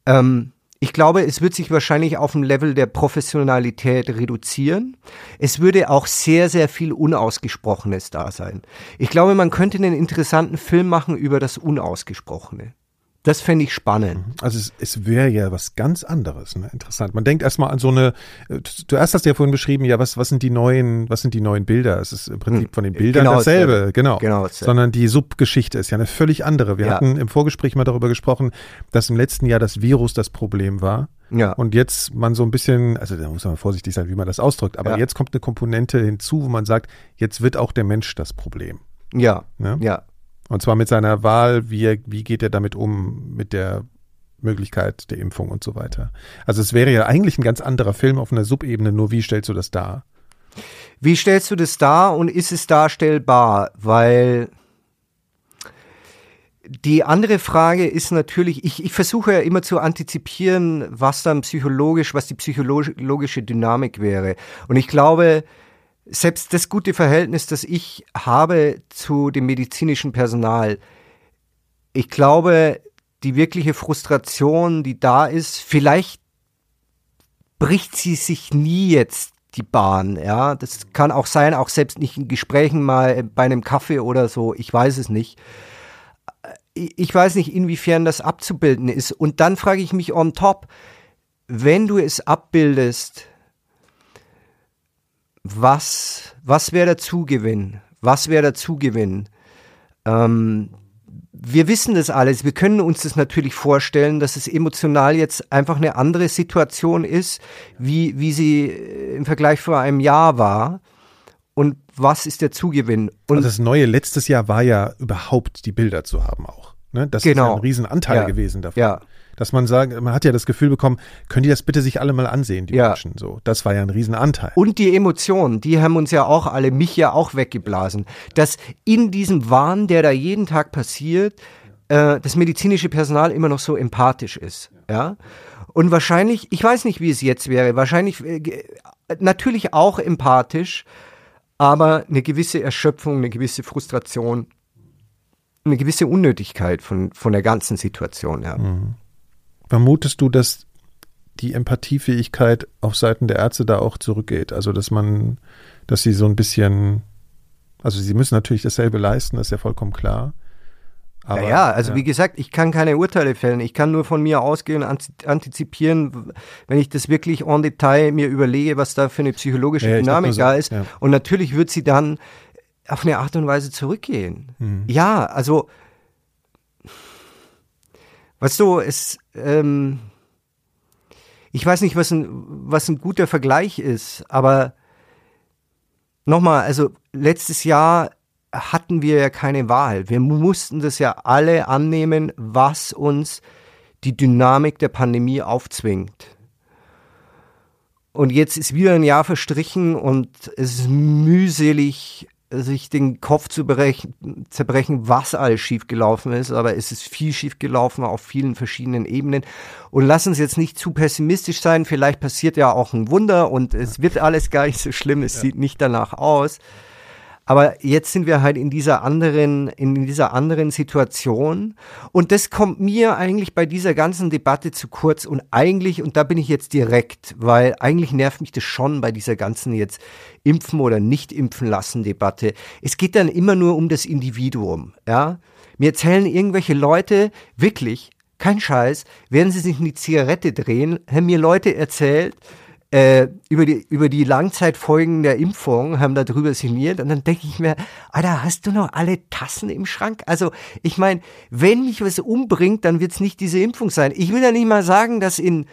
Ähm, ich glaube, es wird sich wahrscheinlich auf dem Level der Professionalität reduzieren. Es würde auch sehr, sehr viel Unausgesprochenes da sein. Ich glaube, man könnte einen interessanten Film machen über das Unausgesprochene. Das fände ich spannend. Mhm. Also es, es wäre ja was ganz anderes, ne? interessant. Man denkt erstmal an so eine, äh, du erst hast ja vorhin beschrieben, ja, was, was sind die neuen, was sind die neuen Bilder? Es ist im Prinzip hm. von den Bildern genau dasselbe, dasselbe, genau. genau dasselbe. Sondern die Subgeschichte ist ja eine völlig andere. Wir ja. hatten im Vorgespräch mal darüber gesprochen, dass im letzten Jahr das Virus das Problem war. Ja. Und jetzt man so ein bisschen, also da muss man vorsichtig sein, wie man das ausdrückt, aber ja. jetzt kommt eine Komponente hinzu, wo man sagt, jetzt wird auch der Mensch das Problem. Ja, ne? ja. Und zwar mit seiner Wahl, wie, er, wie geht er damit um, mit der Möglichkeit der Impfung und so weiter. Also es wäre ja eigentlich ein ganz anderer Film auf einer Subebene, nur wie stellst du das dar? Wie stellst du das dar und ist es darstellbar? Weil die andere Frage ist natürlich, ich, ich versuche ja immer zu antizipieren, was dann psychologisch, was die psychologische Dynamik wäre. Und ich glaube, selbst das gute Verhältnis, das ich habe zu dem medizinischen Personal, ich glaube, die wirkliche Frustration, die da ist, vielleicht bricht sie sich nie jetzt die Bahn, ja. Das kann auch sein, auch selbst nicht in Gesprächen mal bei einem Kaffee oder so, ich weiß es nicht. Ich weiß nicht, inwiefern das abzubilden ist. Und dann frage ich mich on top, wenn du es abbildest, was, was wäre der Zugewinn? Was wäre der Zugewinn? Ähm, wir wissen das alles. Wir können uns das natürlich vorstellen, dass es emotional jetzt einfach eine andere Situation ist, wie, wie sie äh, im Vergleich vor einem Jahr war. Und was ist der Zugewinn? Und also das Neue letztes Jahr war ja überhaupt die Bilder zu haben auch. Ne? Das genau. ist ja ein Riesenanteil ja. gewesen davon. Ja dass man sagt, man hat ja das Gefühl bekommen, können die das bitte sich alle mal ansehen, die ja. Menschen. So, das war ja ein Riesenanteil. Und die Emotionen, die haben uns ja auch alle, mich ja auch weggeblasen. Dass in diesem Wahn, der da jeden Tag passiert, äh, das medizinische Personal immer noch so empathisch ist. Ja. Und wahrscheinlich, ich weiß nicht, wie es jetzt wäre, wahrscheinlich äh, natürlich auch empathisch, aber eine gewisse Erschöpfung, eine gewisse Frustration, eine gewisse Unnötigkeit von, von der ganzen Situation, ja. Mhm. Vermutest du, dass die Empathiefähigkeit auf Seiten der Ärzte da auch zurückgeht? Also, dass man, dass sie so ein bisschen, also sie müssen natürlich dasselbe leisten, das ist ja vollkommen klar. Aber, ja, also ja. wie gesagt, ich kann keine Urteile fällen. Ich kann nur von mir ausgehen, antizipieren, wenn ich das wirklich en Detail mir überlege, was da für eine psychologische ja, Dynamik so, da ist. Ja. Und natürlich wird sie dann auf eine Art und Weise zurückgehen. Mhm. Ja, also Weißt du, es, ähm, ich weiß nicht, was ein, was ein guter Vergleich ist, aber nochmal, also letztes Jahr hatten wir ja keine Wahl. Wir mussten das ja alle annehmen, was uns die Dynamik der Pandemie aufzwingt. Und jetzt ist wieder ein Jahr verstrichen und es ist mühselig sich den Kopf zu brechen, zerbrechen, was alles schiefgelaufen ist, aber es ist viel schiefgelaufen auf vielen verschiedenen Ebenen. Und lass uns jetzt nicht zu pessimistisch sein, vielleicht passiert ja auch ein Wunder und es wird alles gar nicht so schlimm, es ja. sieht nicht danach aus. Aber jetzt sind wir halt in dieser anderen, in dieser anderen Situation. Und das kommt mir eigentlich bei dieser ganzen Debatte zu kurz. Und eigentlich, und da bin ich jetzt direkt, weil eigentlich nervt mich das schon bei dieser ganzen jetzt impfen oder nicht impfen lassen Debatte. Es geht dann immer nur um das Individuum, ja. Mir erzählen irgendwelche Leute wirklich, kein Scheiß, werden sie sich in die Zigarette drehen, haben mir Leute erzählt, äh, über, die, über die Langzeitfolgen der Impfung, haben darüber signiert und dann denke ich mir, Alter, hast du noch alle Tassen im Schrank? Also ich meine, wenn mich was umbringt, dann wird es nicht diese Impfung sein. Ich will ja nicht mal sagen, dass in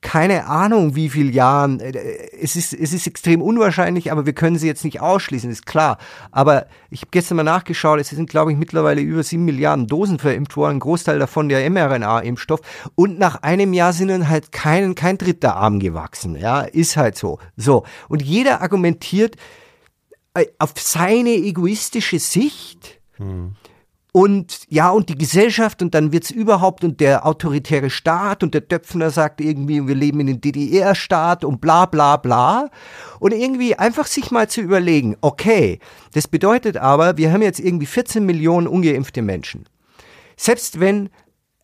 keine Ahnung, wie viel Jahren. Äh, es ist, es ist extrem unwahrscheinlich, aber wir können sie jetzt nicht ausschließen, ist klar. Aber ich habe gestern mal nachgeschaut, es sind, glaube ich, mittlerweile über sieben Milliarden Dosen verimpft worden, ein Großteil davon der mRNA-Impfstoff. Und nach einem Jahr sind dann halt kein, kein dritter Arm gewachsen. Ja, ist halt so. So. Und jeder argumentiert äh, auf seine egoistische Sicht. Hm und ja, und die Gesellschaft und dann wird's überhaupt und der autoritäre Staat und der Döpfner sagt irgendwie, wir leben in einem DDR-Staat und bla bla bla. Und irgendwie einfach sich mal zu überlegen, okay, das bedeutet aber, wir haben jetzt irgendwie 14 Millionen ungeimpfte Menschen. Selbst wenn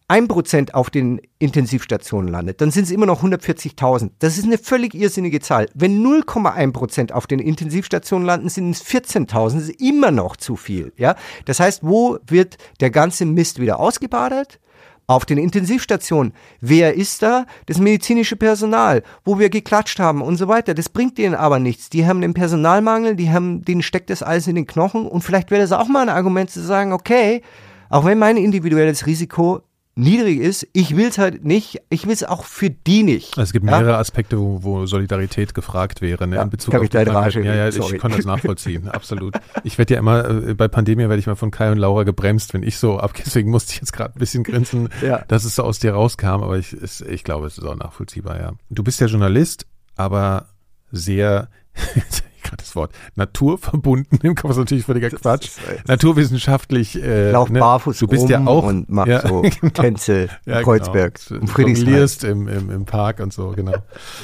1% auf den Intensivstationen landet, dann sind es immer noch 140.000. Das ist eine völlig irrsinnige Zahl. Wenn 0,1% auf den Intensivstationen landen, sind es 14.000. Das ist immer noch zu viel. Ja? Das heißt, wo wird der ganze Mist wieder ausgebadet? Auf den Intensivstationen. Wer ist da? Das medizinische Personal, wo wir geklatscht haben und so weiter. Das bringt denen aber nichts. Die haben den Personalmangel, die haben, denen steckt das alles in den Knochen und vielleicht wäre das auch mal ein Argument zu sagen, okay, auch wenn mein individuelles Risiko niedrig ist. Ich will es halt nicht, ich will es auch für die nicht. Es gibt mehrere ja? Aspekte, wo, wo, Solidarität gefragt wäre, ne, ja, in Bezug auf die Rage, Ja, ja, Sorry. ich kann das nachvollziehen, absolut. Ich werde ja immer, äh, bei Pandemie werde ich mal von Kai und Laura gebremst, wenn ich so ab, deswegen musste ich jetzt gerade ein bisschen grinsen, ja. dass es so aus dir rauskam, aber ich, es, ich glaube, es ist auch nachvollziehbar, ja. Du bist ja Journalist, aber sehr, das Wort, naturverbunden im Kopf ist natürlich völliger Quatsch. Naturwissenschaftlich. Äh, Lauf ne? barfuß du bist ja auch und mach ja, so genau. Tänze ja, Kreuzberg genau. und Friedrichshain. Im, im, im Park und so, genau.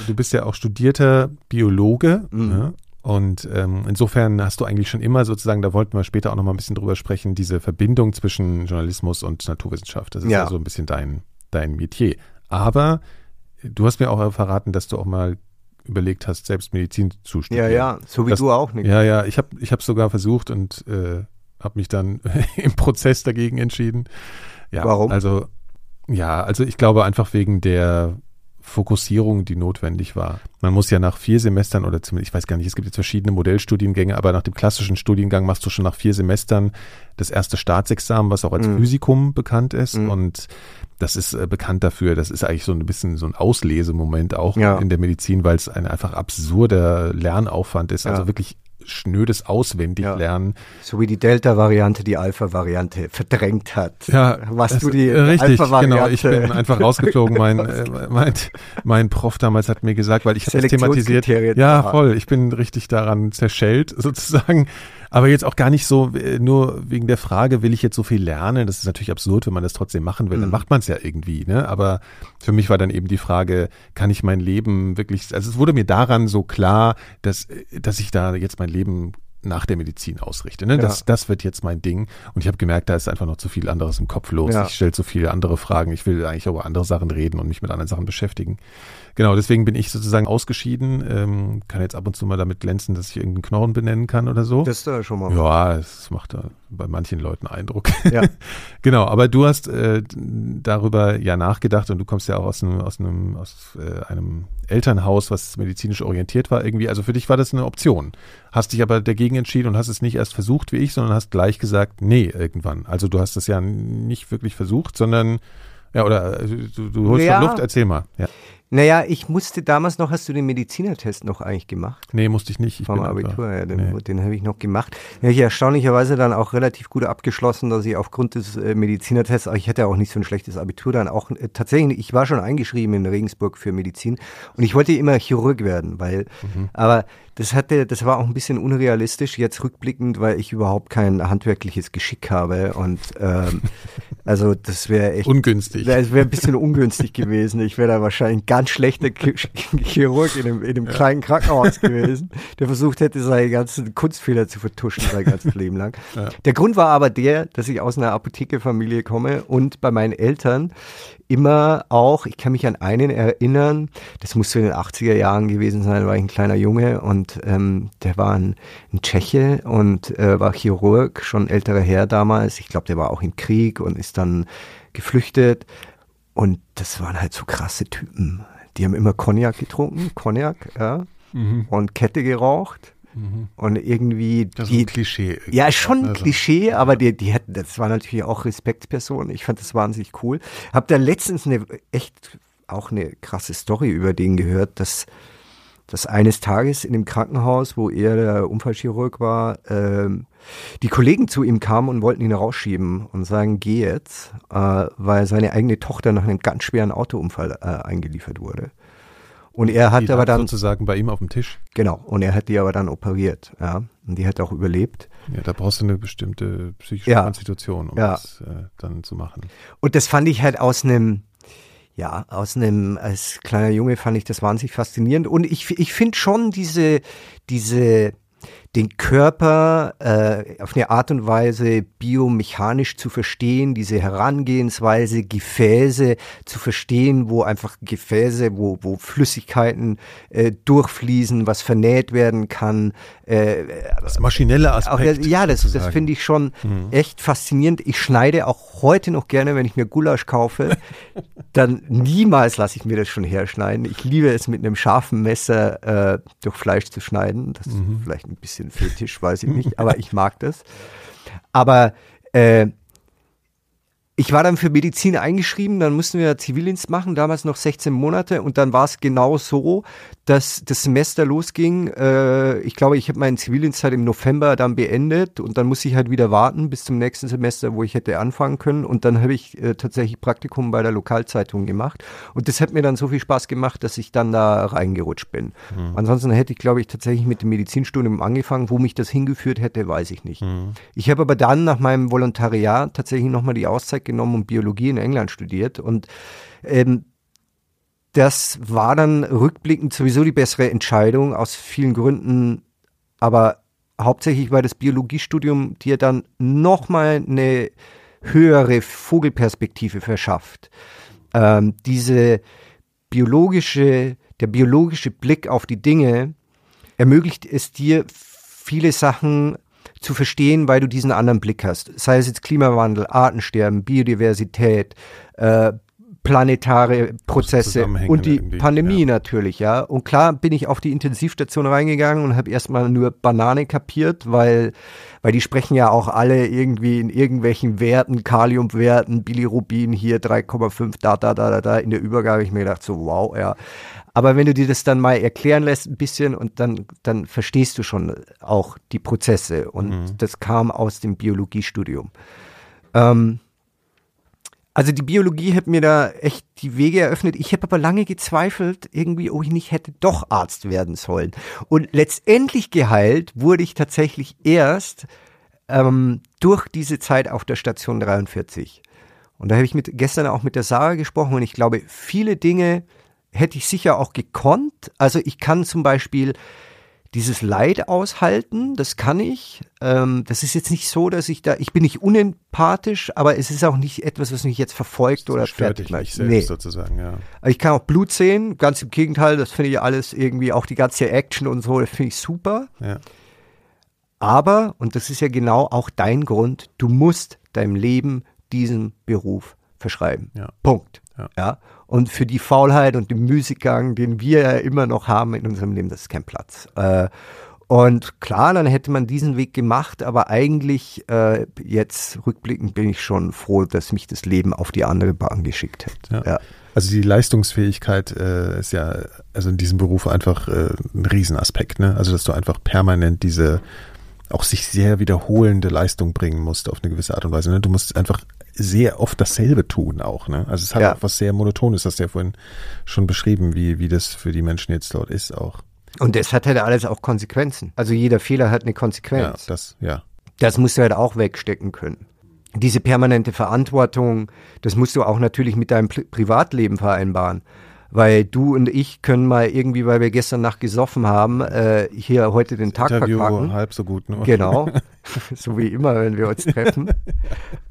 Du bist ja auch studierter Biologe. Mhm. Ne? Und ähm, insofern hast du eigentlich schon immer sozusagen, da wollten wir später auch noch mal ein bisschen drüber sprechen, diese Verbindung zwischen Journalismus und Naturwissenschaft. Das ist ja, so ein bisschen dein, dein Metier. Aber du hast mir auch verraten, dass du auch mal überlegt hast, selbst Medizin zu studieren. Ja, ja, so wie das, du auch nicht. Ja, ja, ich habe ich hab sogar versucht und äh, habe mich dann im Prozess dagegen entschieden. Ja, Warum? Also, ja, also ich glaube einfach wegen der Fokussierung, die notwendig war. Man muss ja nach vier Semestern oder zumindest, ich weiß gar nicht, es gibt jetzt verschiedene Modellstudiengänge, aber nach dem klassischen Studiengang machst du schon nach vier Semestern das erste Staatsexamen, was auch als mm. Physikum bekannt ist. Mm. Und das ist äh, bekannt dafür. Das ist eigentlich so ein bisschen so ein Auslesemoment auch ja. in der Medizin, weil es ein einfach absurder Lernaufwand ist. Also ja. Also wirklich schnödes Auswendiglernen. Ja. So wie die Delta-Variante die Alpha-Variante verdrängt hat. Ja, was du die richtig, genau. Ich bin einfach rausgeflogen. Mein, äh, mein, mein Prof damals hat mir gesagt, weil ich habe das thematisiert. Ja, voll. Ich bin richtig daran zerschellt sozusagen. Aber jetzt auch gar nicht so, äh, nur wegen der Frage, will ich jetzt so viel lernen? Das ist natürlich absurd, wenn man das trotzdem machen will. Mhm. Dann macht man es ja irgendwie. Ne? Aber für mich war dann eben die Frage, kann ich mein Leben wirklich, also es wurde mir daran so klar, dass, äh, dass ich da jetzt mein Leben nach der Medizin ausrichte. Ne? Das, ja. das wird jetzt mein Ding. Und ich habe gemerkt, da ist einfach noch zu viel anderes im Kopf los. Ja. Ich stelle zu viele andere Fragen. Ich will eigentlich über andere Sachen reden und mich mit anderen Sachen beschäftigen. Genau, deswegen bin ich sozusagen ausgeschieden. Ähm, kann jetzt ab und zu mal damit glänzen, dass ich irgendeinen Knochen benennen kann oder so. Das ist da schon mal. Ja, es macht da bei manchen Leuten Eindruck. Ja. genau, aber du hast äh, darüber ja nachgedacht und du kommst ja auch aus einem, aus einem, aus äh, einem Elternhaus, was medizinisch orientiert war irgendwie. Also für dich war das eine Option. Hast dich aber dagegen entschieden und hast es nicht erst versucht wie ich, sondern hast gleich gesagt, nee, irgendwann. Also du hast es ja nicht wirklich versucht, sondern ja, oder äh, du, du holst ja. Luft, erzähl mal. Ja. Naja, ich musste damals noch, hast du den Medizinertest noch eigentlich gemacht? Nee, musste ich nicht. Ich Vom Abitur, ja, den, nee. den habe ich noch gemacht. Ja, ich erstaunlicherweise dann auch relativ gut abgeschlossen, dass ich aufgrund des äh, Medizinertests, ich hatte auch nicht so ein schlechtes Abitur, dann auch äh, tatsächlich, ich war schon eingeschrieben in Regensburg für Medizin und ich wollte immer Chirurg werden, weil, mhm. aber das hatte, das war auch ein bisschen unrealistisch jetzt rückblickend, weil ich überhaupt kein handwerkliches Geschick habe und ähm, also das wäre echt ungünstig. Es wäre ein bisschen ungünstig gewesen. Ich wäre da wahrscheinlich gar ganz schlechter Chirurg in einem, in einem ja. kleinen Krankenhaus gewesen, der versucht hätte, seine ganzen Kunstfehler zu vertuschen sein ganzes Leben lang. Ja. Der Grund war aber der, dass ich aus einer Apothekerfamilie komme und bei meinen Eltern immer auch, ich kann mich an einen erinnern, das muss in den 80er Jahren gewesen sein, war ich ein kleiner Junge und ähm, der war ein, ein Tscheche und äh, war Chirurg, schon älterer Herr damals. Ich glaube, der war auch im Krieg und ist dann geflüchtet. Und das waren halt so krasse Typen. Die haben immer Cognac getrunken, Cognac, ja, mhm. und Kette geraucht. Mhm. Und irgendwie. Das ist die, ein Klischee. Ja, schon ein also. Klischee, aber die, die hatten, das war natürlich auch Respektspersonen. Ich fand das wahnsinnig cool. Hab da letztens eine echt auch eine krasse Story über den gehört, dass, dass eines Tages in dem Krankenhaus, wo er der Unfallchirurg war, ähm, die Kollegen zu ihm kamen und wollten ihn rausschieben und sagen, geh jetzt, äh, weil seine eigene Tochter nach einem ganz schweren Autounfall äh, eingeliefert wurde. Und er hat die aber dann sozusagen bei ihm auf dem Tisch. Genau. Und er hat die aber dann operiert, ja. Und die hat auch überlebt. Ja, da brauchst du eine bestimmte psychische ja. Konstitution, um ja. das äh, dann zu machen. Und das fand ich halt aus einem, ja, aus einem, als kleiner Junge fand ich das wahnsinnig faszinierend. Und ich, ich finde schon diese, diese den Körper äh, auf eine Art und Weise biomechanisch zu verstehen, diese Herangehensweise, Gefäße zu verstehen, wo einfach Gefäße, wo, wo Flüssigkeiten äh, durchfließen, was vernäht werden kann. Äh, das maschinelle Aspekt. Auch, ja, das, das finde ich schon mhm. echt faszinierend. Ich schneide auch heute noch gerne, wenn ich mir Gulasch kaufe, dann niemals lasse ich mir das schon herschneiden. Ich liebe es mit einem scharfen Messer äh, durch Fleisch zu schneiden. Das mhm. ist vielleicht ein bisschen bisschen Fetisch, weiß ich nicht, aber ich mag das. Aber äh, ich war dann für Medizin eingeschrieben, dann mussten wir Zivildienst machen, damals noch 16 Monate und dann war es genau so, dass das Semester losging. Äh, ich glaube, ich habe meinen Zivildienst halt im November dann beendet und dann musste ich halt wieder warten bis zum nächsten Semester, wo ich hätte anfangen können und dann habe ich äh, tatsächlich Praktikum bei der Lokalzeitung gemacht und das hat mir dann so viel Spaß gemacht, dass ich dann da reingerutscht bin. Mhm. Ansonsten hätte ich, glaube ich, tatsächlich mit dem Medizinstudium angefangen. Wo mich das hingeführt hätte, weiß ich nicht. Mhm. Ich habe aber dann nach meinem Volontariat tatsächlich nochmal die Auszeit genommen und Biologie in England studiert. Und ähm, das war dann rückblickend sowieso die bessere Entscheidung aus vielen Gründen, aber hauptsächlich weil das Biologiestudium dir dann nochmal eine höhere Vogelperspektive verschafft. Ähm, diese biologische, der biologische Blick auf die Dinge ermöglicht es dir, viele Sachen zu verstehen, weil du diesen anderen Blick hast. Sei es jetzt Klimawandel, Artensterben, Biodiversität, äh, planetare Prozesse und die Pandemie ja. natürlich, ja. Und klar bin ich auf die Intensivstation reingegangen und habe erstmal nur Banane kapiert, weil, weil die sprechen ja auch alle irgendwie in irgendwelchen Werten, Kaliumwerten, Bilirubin hier 3,5, da, da, da, da, da. In der Übergabe habe ich mir gedacht, so wow, ja. Aber wenn du dir das dann mal erklären lässt ein bisschen und dann, dann verstehst du schon auch die Prozesse. Und mhm. das kam aus dem Biologiestudium. Ähm, also die Biologie hat mir da echt die Wege eröffnet. Ich habe aber lange gezweifelt, irgendwie, ob ich nicht hätte doch Arzt werden sollen. Und letztendlich geheilt wurde ich tatsächlich erst ähm, durch diese Zeit auf der Station 43. Und da habe ich mit, gestern auch mit der Sarah gesprochen und ich glaube, viele Dinge, hätte ich sicher auch gekonnt. Also ich kann zum Beispiel dieses Leid aushalten, das kann ich. Ähm, das ist jetzt nicht so, dass ich da, ich bin nicht unempathisch, aber es ist auch nicht etwas, was mich jetzt verfolgt das oder fertig macht. Selbst nee. sozusagen, ja. Ich kann auch Blut sehen, ganz im Gegenteil, das finde ich alles irgendwie, auch die ganze Action und so, das finde ich super. Ja. Aber, und das ist ja genau auch dein Grund, du musst deinem Leben diesen Beruf verschreiben. Ja. Punkt. Ja. ja. Und für die Faulheit und den Müßiggang, den wir ja immer noch haben in unserem Leben, das ist kein Platz. Äh, und klar, dann hätte man diesen Weg gemacht, aber eigentlich äh, jetzt rückblickend bin ich schon froh, dass mich das Leben auf die andere Bahn geschickt hat. Ja. ja. Also die Leistungsfähigkeit äh, ist ja also in diesem Beruf einfach äh, ein Riesenaspekt, ne? Also dass du einfach permanent diese auch sich sehr wiederholende Leistung bringen musst auf eine gewisse Art und Weise. Ne? Du musst einfach sehr oft dasselbe tun auch. Ne? Also es hat ja. auch was sehr Monotones, das hast du ja vorhin schon beschrieben, wie, wie das für die Menschen jetzt dort ist auch. Und es hat halt alles auch Konsequenzen. Also jeder Fehler hat eine Konsequenz. Ja, das, ja. Das musst du halt auch wegstecken können. Diese permanente Verantwortung, das musst du auch natürlich mit deinem Pri Privatleben vereinbaren. weil du und ich können mal irgendwie, weil wir gestern Nacht gesoffen haben, äh, hier heute den Tag Interview verkacken. halb so gut. Ne? Genau, so wie immer, wenn wir uns treffen.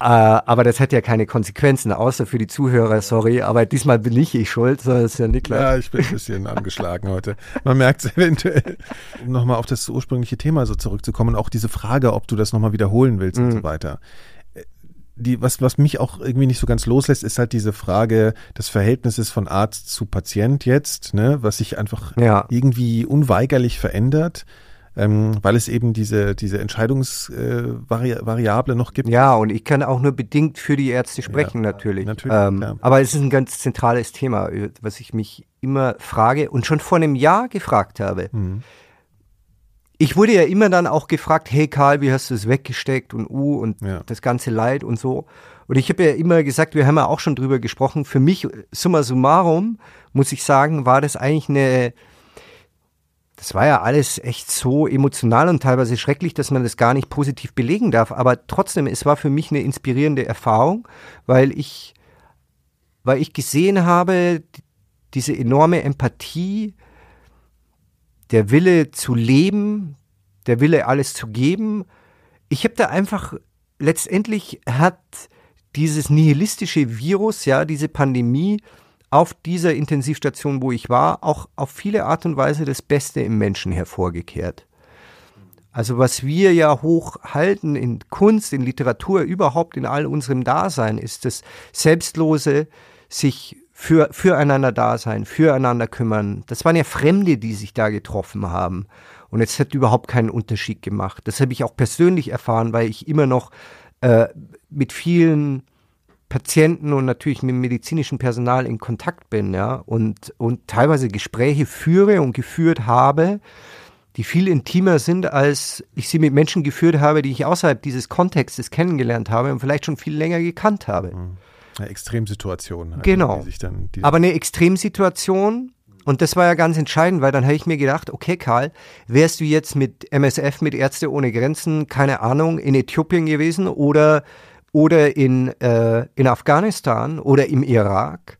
Äh, aber das hat ja keine Konsequenzen, außer für die Zuhörer, sorry. Aber diesmal bin nicht ich schuld, sondern es ist ja Niklas. Ja, ich bin ein bisschen angeschlagen heute. Man merkt es eventuell. Um nochmal auf das ursprüngliche Thema so zurückzukommen, auch diese Frage, ob du das nochmal wiederholen willst Mhm. und so weiter. Äh, Die, was, was mich auch irgendwie nicht so ganz loslässt, ist halt diese Frage des Verhältnisses von Arzt zu Patient jetzt, ne, was sich einfach Ja. irgendwie unweigerlich verändert, ähm, weil es eben diese, diese Entscheidungsvariable noch gibt. Ja, und ich kann auch nur bedingt für die Ärzte sprechen, Ja, natürlich. natürlich, ähm, ja. Aber es ist ein ganz zentrales Thema, über- was ich mich immer frage und schon vor einem Jahr gefragt habe. Mhm. Ich wurde ja immer dann auch gefragt, hey Karl, wie hast du es weggesteckt und uh und Ja. das ganze Leid und so. Und ich habe ja immer gesagt, wir haben ja auch schon drüber gesprochen, für mich, summa summarum, muss ich sagen, war das eigentlich eine, das war ja alles echt so emotional und teilweise schrecklich, dass man das gar nicht positiv belegen darf. Aber trotzdem, es war für mich eine inspirierende Erfahrung, weil ich, weil ich gesehen habe, diese enorme Empathie, der Wille zu leben, der Wille alles zu geben. Ich habe da einfach, letztendlich hat dieses nihilistische Virus, ja, diese Pandemie auf dieser Intensivstation, wo ich war, auch auf viele Art und Weise das Beste im Menschen hervorgekehrt. Also was wir ja hochhalten in Kunst, in Literatur, überhaupt in all unserem Dasein, ist das selbstlose sich für, füreinander da sein, füreinander kümmern. Das waren ja Fremde, die sich da getroffen haben. Und es hat überhaupt keinen Unterschied gemacht. Das habe ich auch persönlich erfahren, weil ich immer noch äh, mit vielen Patienten und natürlich mit dem medizinischen Personal in Kontakt bin, ja, und, und teilweise Gespräche führe und geführt habe, die viel intimer sind, als ich sie mit Menschen geführt habe, die ich außerhalb dieses Kontextes kennengelernt habe und vielleicht schon viel länger gekannt habe. Eine Extremsituation. Halt, Genau. Die sich dann, Aber eine Extremsituation, und das war ja ganz entscheidend, weil dann habe ich mir gedacht, okay, Karl, wärst du jetzt mit MSF, mit Ärzte ohne Grenzen, keine Ahnung, in Äthiopien gewesen oder, oder in, äh, in Afghanistan oder im Irak,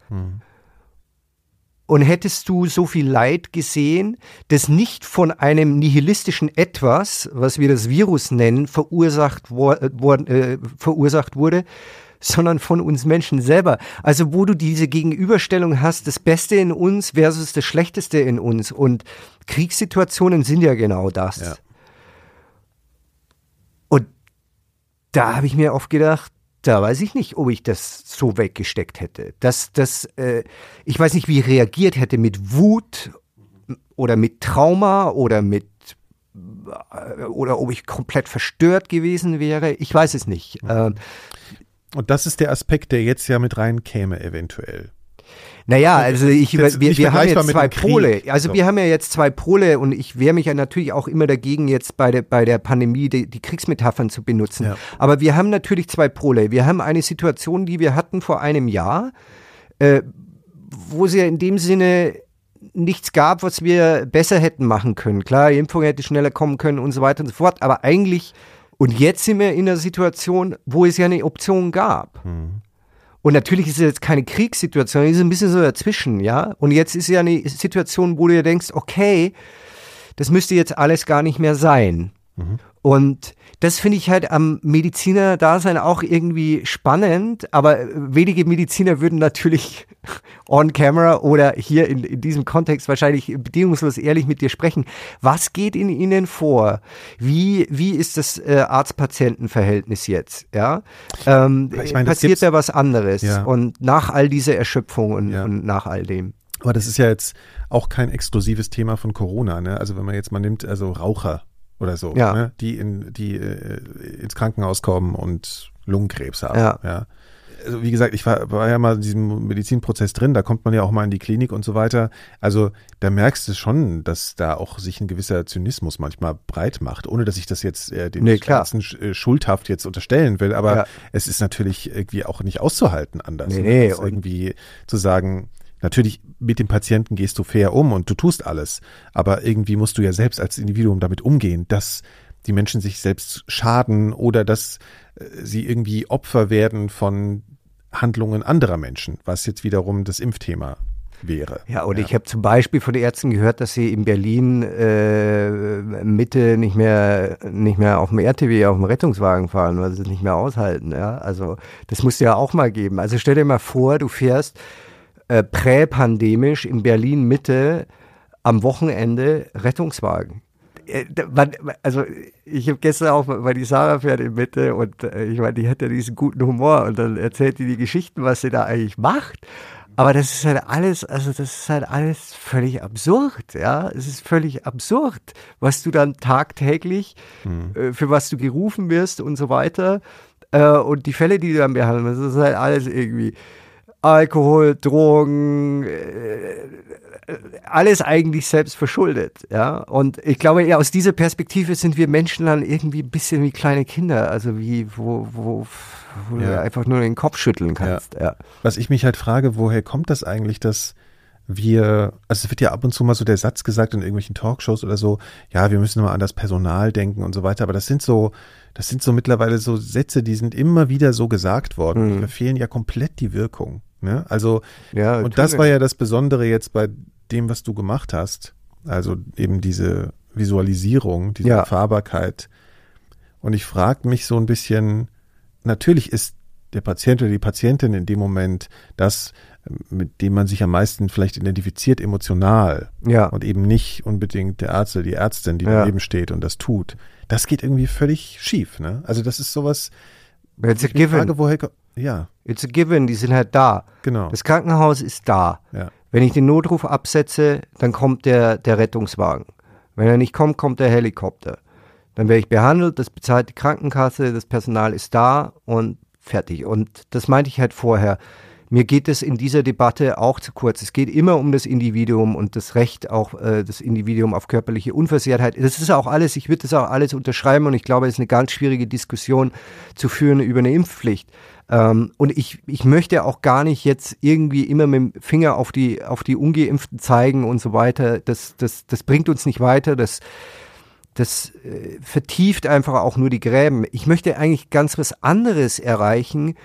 und hättest du so viel Leid gesehen, das nicht von einem nihilistischen Etwas, was wir das Virus nennen, verursacht, wo, äh, wor- äh, verursacht wurde, sondern von uns Menschen selber. Also wo du diese Gegenüberstellung hast, das Beste in uns versus das Schlechteste in uns. Und Kriegssituationen sind ja genau das. Ja. Und da habe ich mir oft gedacht, da weiß ich nicht, ob ich das so weggesteckt hätte. Das, das, äh, ich weiß nicht, wie ich reagiert hätte mit Wut oder mit Trauma oder mit äh, oder ob ich komplett verstört gewesen wäre. Ich weiß es nicht. Ähm, und das ist der Aspekt, der jetzt ja mit rein käme, eventuell. Naja, also ich, wir, wir haben jetzt zwei. Pole. Also So. wir haben ja jetzt zwei Pole und ich wehre mich ja natürlich auch immer dagegen, jetzt bei der, bei der Pandemie die, die Kriegsmetaphern zu benutzen. Ja. Aber wir haben natürlich zwei Pole. Wir haben eine Situation, die wir hatten vor einem Jahr, äh, wo es ja in dem Sinne nichts gab, was wir besser hätten machen können. Klar, die Impfung hätte schneller kommen können und so weiter und so fort, aber eigentlich, und jetzt sind wir in einer Situation, wo es ja eine Option gab. Und natürlich ist es jetzt keine Kriegssituation, es ist ein bisschen so dazwischen, ja. Und jetzt ist ja eine Situation, wo du dir denkst, okay, das müsste jetzt alles gar nicht mehr sein. Und das finde ich halt am Mediziner-Dasein auch irgendwie spannend, aber wenige Mediziner würden natürlich on camera oder hier in, in diesem Kontext wahrscheinlich bedingungslos ehrlich mit dir sprechen. Was geht in ihnen vor? Wie, wie ist das äh, Arzt-Patienten-Verhältnis jetzt? Ja? Ähm, Ich meine, das passiert da was anderes? Ja. Und nach all dieser Erschöpfung und, Ja. und nach all dem. Aber das ist ja jetzt auch kein exklusives Thema von Corona. Ne? Also wenn man jetzt mal nimmt, also Raucher oder so, Ja. ne? die, in, die äh, ins Krankenhaus kommen und Lungenkrebs haben. Ja. Also wie gesagt, ich war, war ja mal in diesem Medizinprozess drin, da kommt man ja auch mal in die Klinik und so weiter. Also da merkst du schon, dass da auch sich ein gewisser Zynismus manchmal breit macht, ohne dass ich das jetzt äh, den Nee. Ganzen äh, schuldhaft jetzt unterstellen will. Aber Ja. es ist natürlich irgendwie auch nicht auszuhalten anders. Nee, ne? nee, irgendwie zu sagen, natürlich mit dem Patienten gehst du fair um und du tust alles, aber irgendwie musst du ja selbst als Individuum damit umgehen, dass die Menschen sich selbst schaden oder dass äh, sie irgendwie Opfer werden von Handlungen anderer Menschen, was jetzt wiederum das Impfthema wäre. Ja, und ja. ich habe zum Beispiel von den Ärzten gehört, dass sie in Berlin äh, Mitte nicht mehr nicht mehr auf dem RTW auf dem Rettungswagen fahren, weil sie es nicht mehr aushalten. Ja, also das musst du ja auch mal geben. Also stell dir mal vor, du fährst äh, präpandemisch in Berlin Mitte am Wochenende Rettungswagen. Äh, also ich habe gestern auch, weil die Sarah fährt in Mitte und äh, ich meine, die hat ja diesen guten Humor und dann erzählt die die Geschichten, was sie da eigentlich macht. Aber das ist halt alles, also das ist halt alles völlig absurd, ja. Es ist völlig absurd, was du dann tagtäglich, mhm. äh, für was du gerufen wirst und so weiter. Äh, und die Fälle, die du dann behandelst, das ist halt alles irgendwie Alkohol, Drogen, äh, alles eigentlich selbst verschuldet, ja. Und ich glaube, ja, aus dieser Perspektive sind wir Menschen dann irgendwie ein bisschen wie kleine Kinder, also wie, wo, wo, wo ja. du einfach nur den Kopf schütteln kannst, ja. ja. Was ich mich halt frage, woher kommt das eigentlich, dass wir, also es wird ja ab und zu mal so der Satz gesagt in irgendwelchen Talkshows oder so, ja, wir müssen mal an das Personal denken und so weiter, aber das sind so, das sind so mittlerweile so Sätze, die sind immer wieder so gesagt worden. Mhm. Da fehlen ja komplett die Wirkung. Ne? Also, ja, und das war ja das Besondere jetzt bei dem, was du gemacht hast. Also eben diese Visualisierung, diese ja. Erfahrbarkeit. Und ich frage mich so ein bisschen, natürlich ist der Patient oder die Patientin in dem Moment das, mit dem man sich am meisten vielleicht identifiziert, emotional. Ja. Und eben nicht unbedingt der Arzt oder die Ärztin, die ja. daneben steht und das tut. Das geht irgendwie völlig schief. Ne? Also das ist sowas. It's a given. Frage, woher, ja. It's a given, die sind halt da. Genau. Das Krankenhaus ist da. Ja. Wenn ich den Notruf absetze, dann kommt der, der Rettungswagen. Wenn er nicht kommt, kommt der Helikopter. Dann werde ich behandelt, das bezahlt die Krankenkasse, das Personal ist da und fertig. Und das meinte ich halt vorher. Mir geht es in dieser Debatte auch zu kurz. Es geht immer um das Individuum und das Recht auch äh, das Individuum auf körperliche Unversehrtheit. Das ist auch alles, ich würde das auch alles unterschreiben und ich glaube, es ist eine ganz schwierige Diskussion zu führen über eine Impfpflicht. Ähm, und ich, ich möchte auch gar nicht jetzt irgendwie immer mit dem Finger auf die, auf die Ungeimpften zeigen und so weiter. Das, das, das bringt uns nicht weiter. Das, das äh, vertieft einfach auch nur die Gräben. Ich möchte eigentlich ganz was anderes erreichen,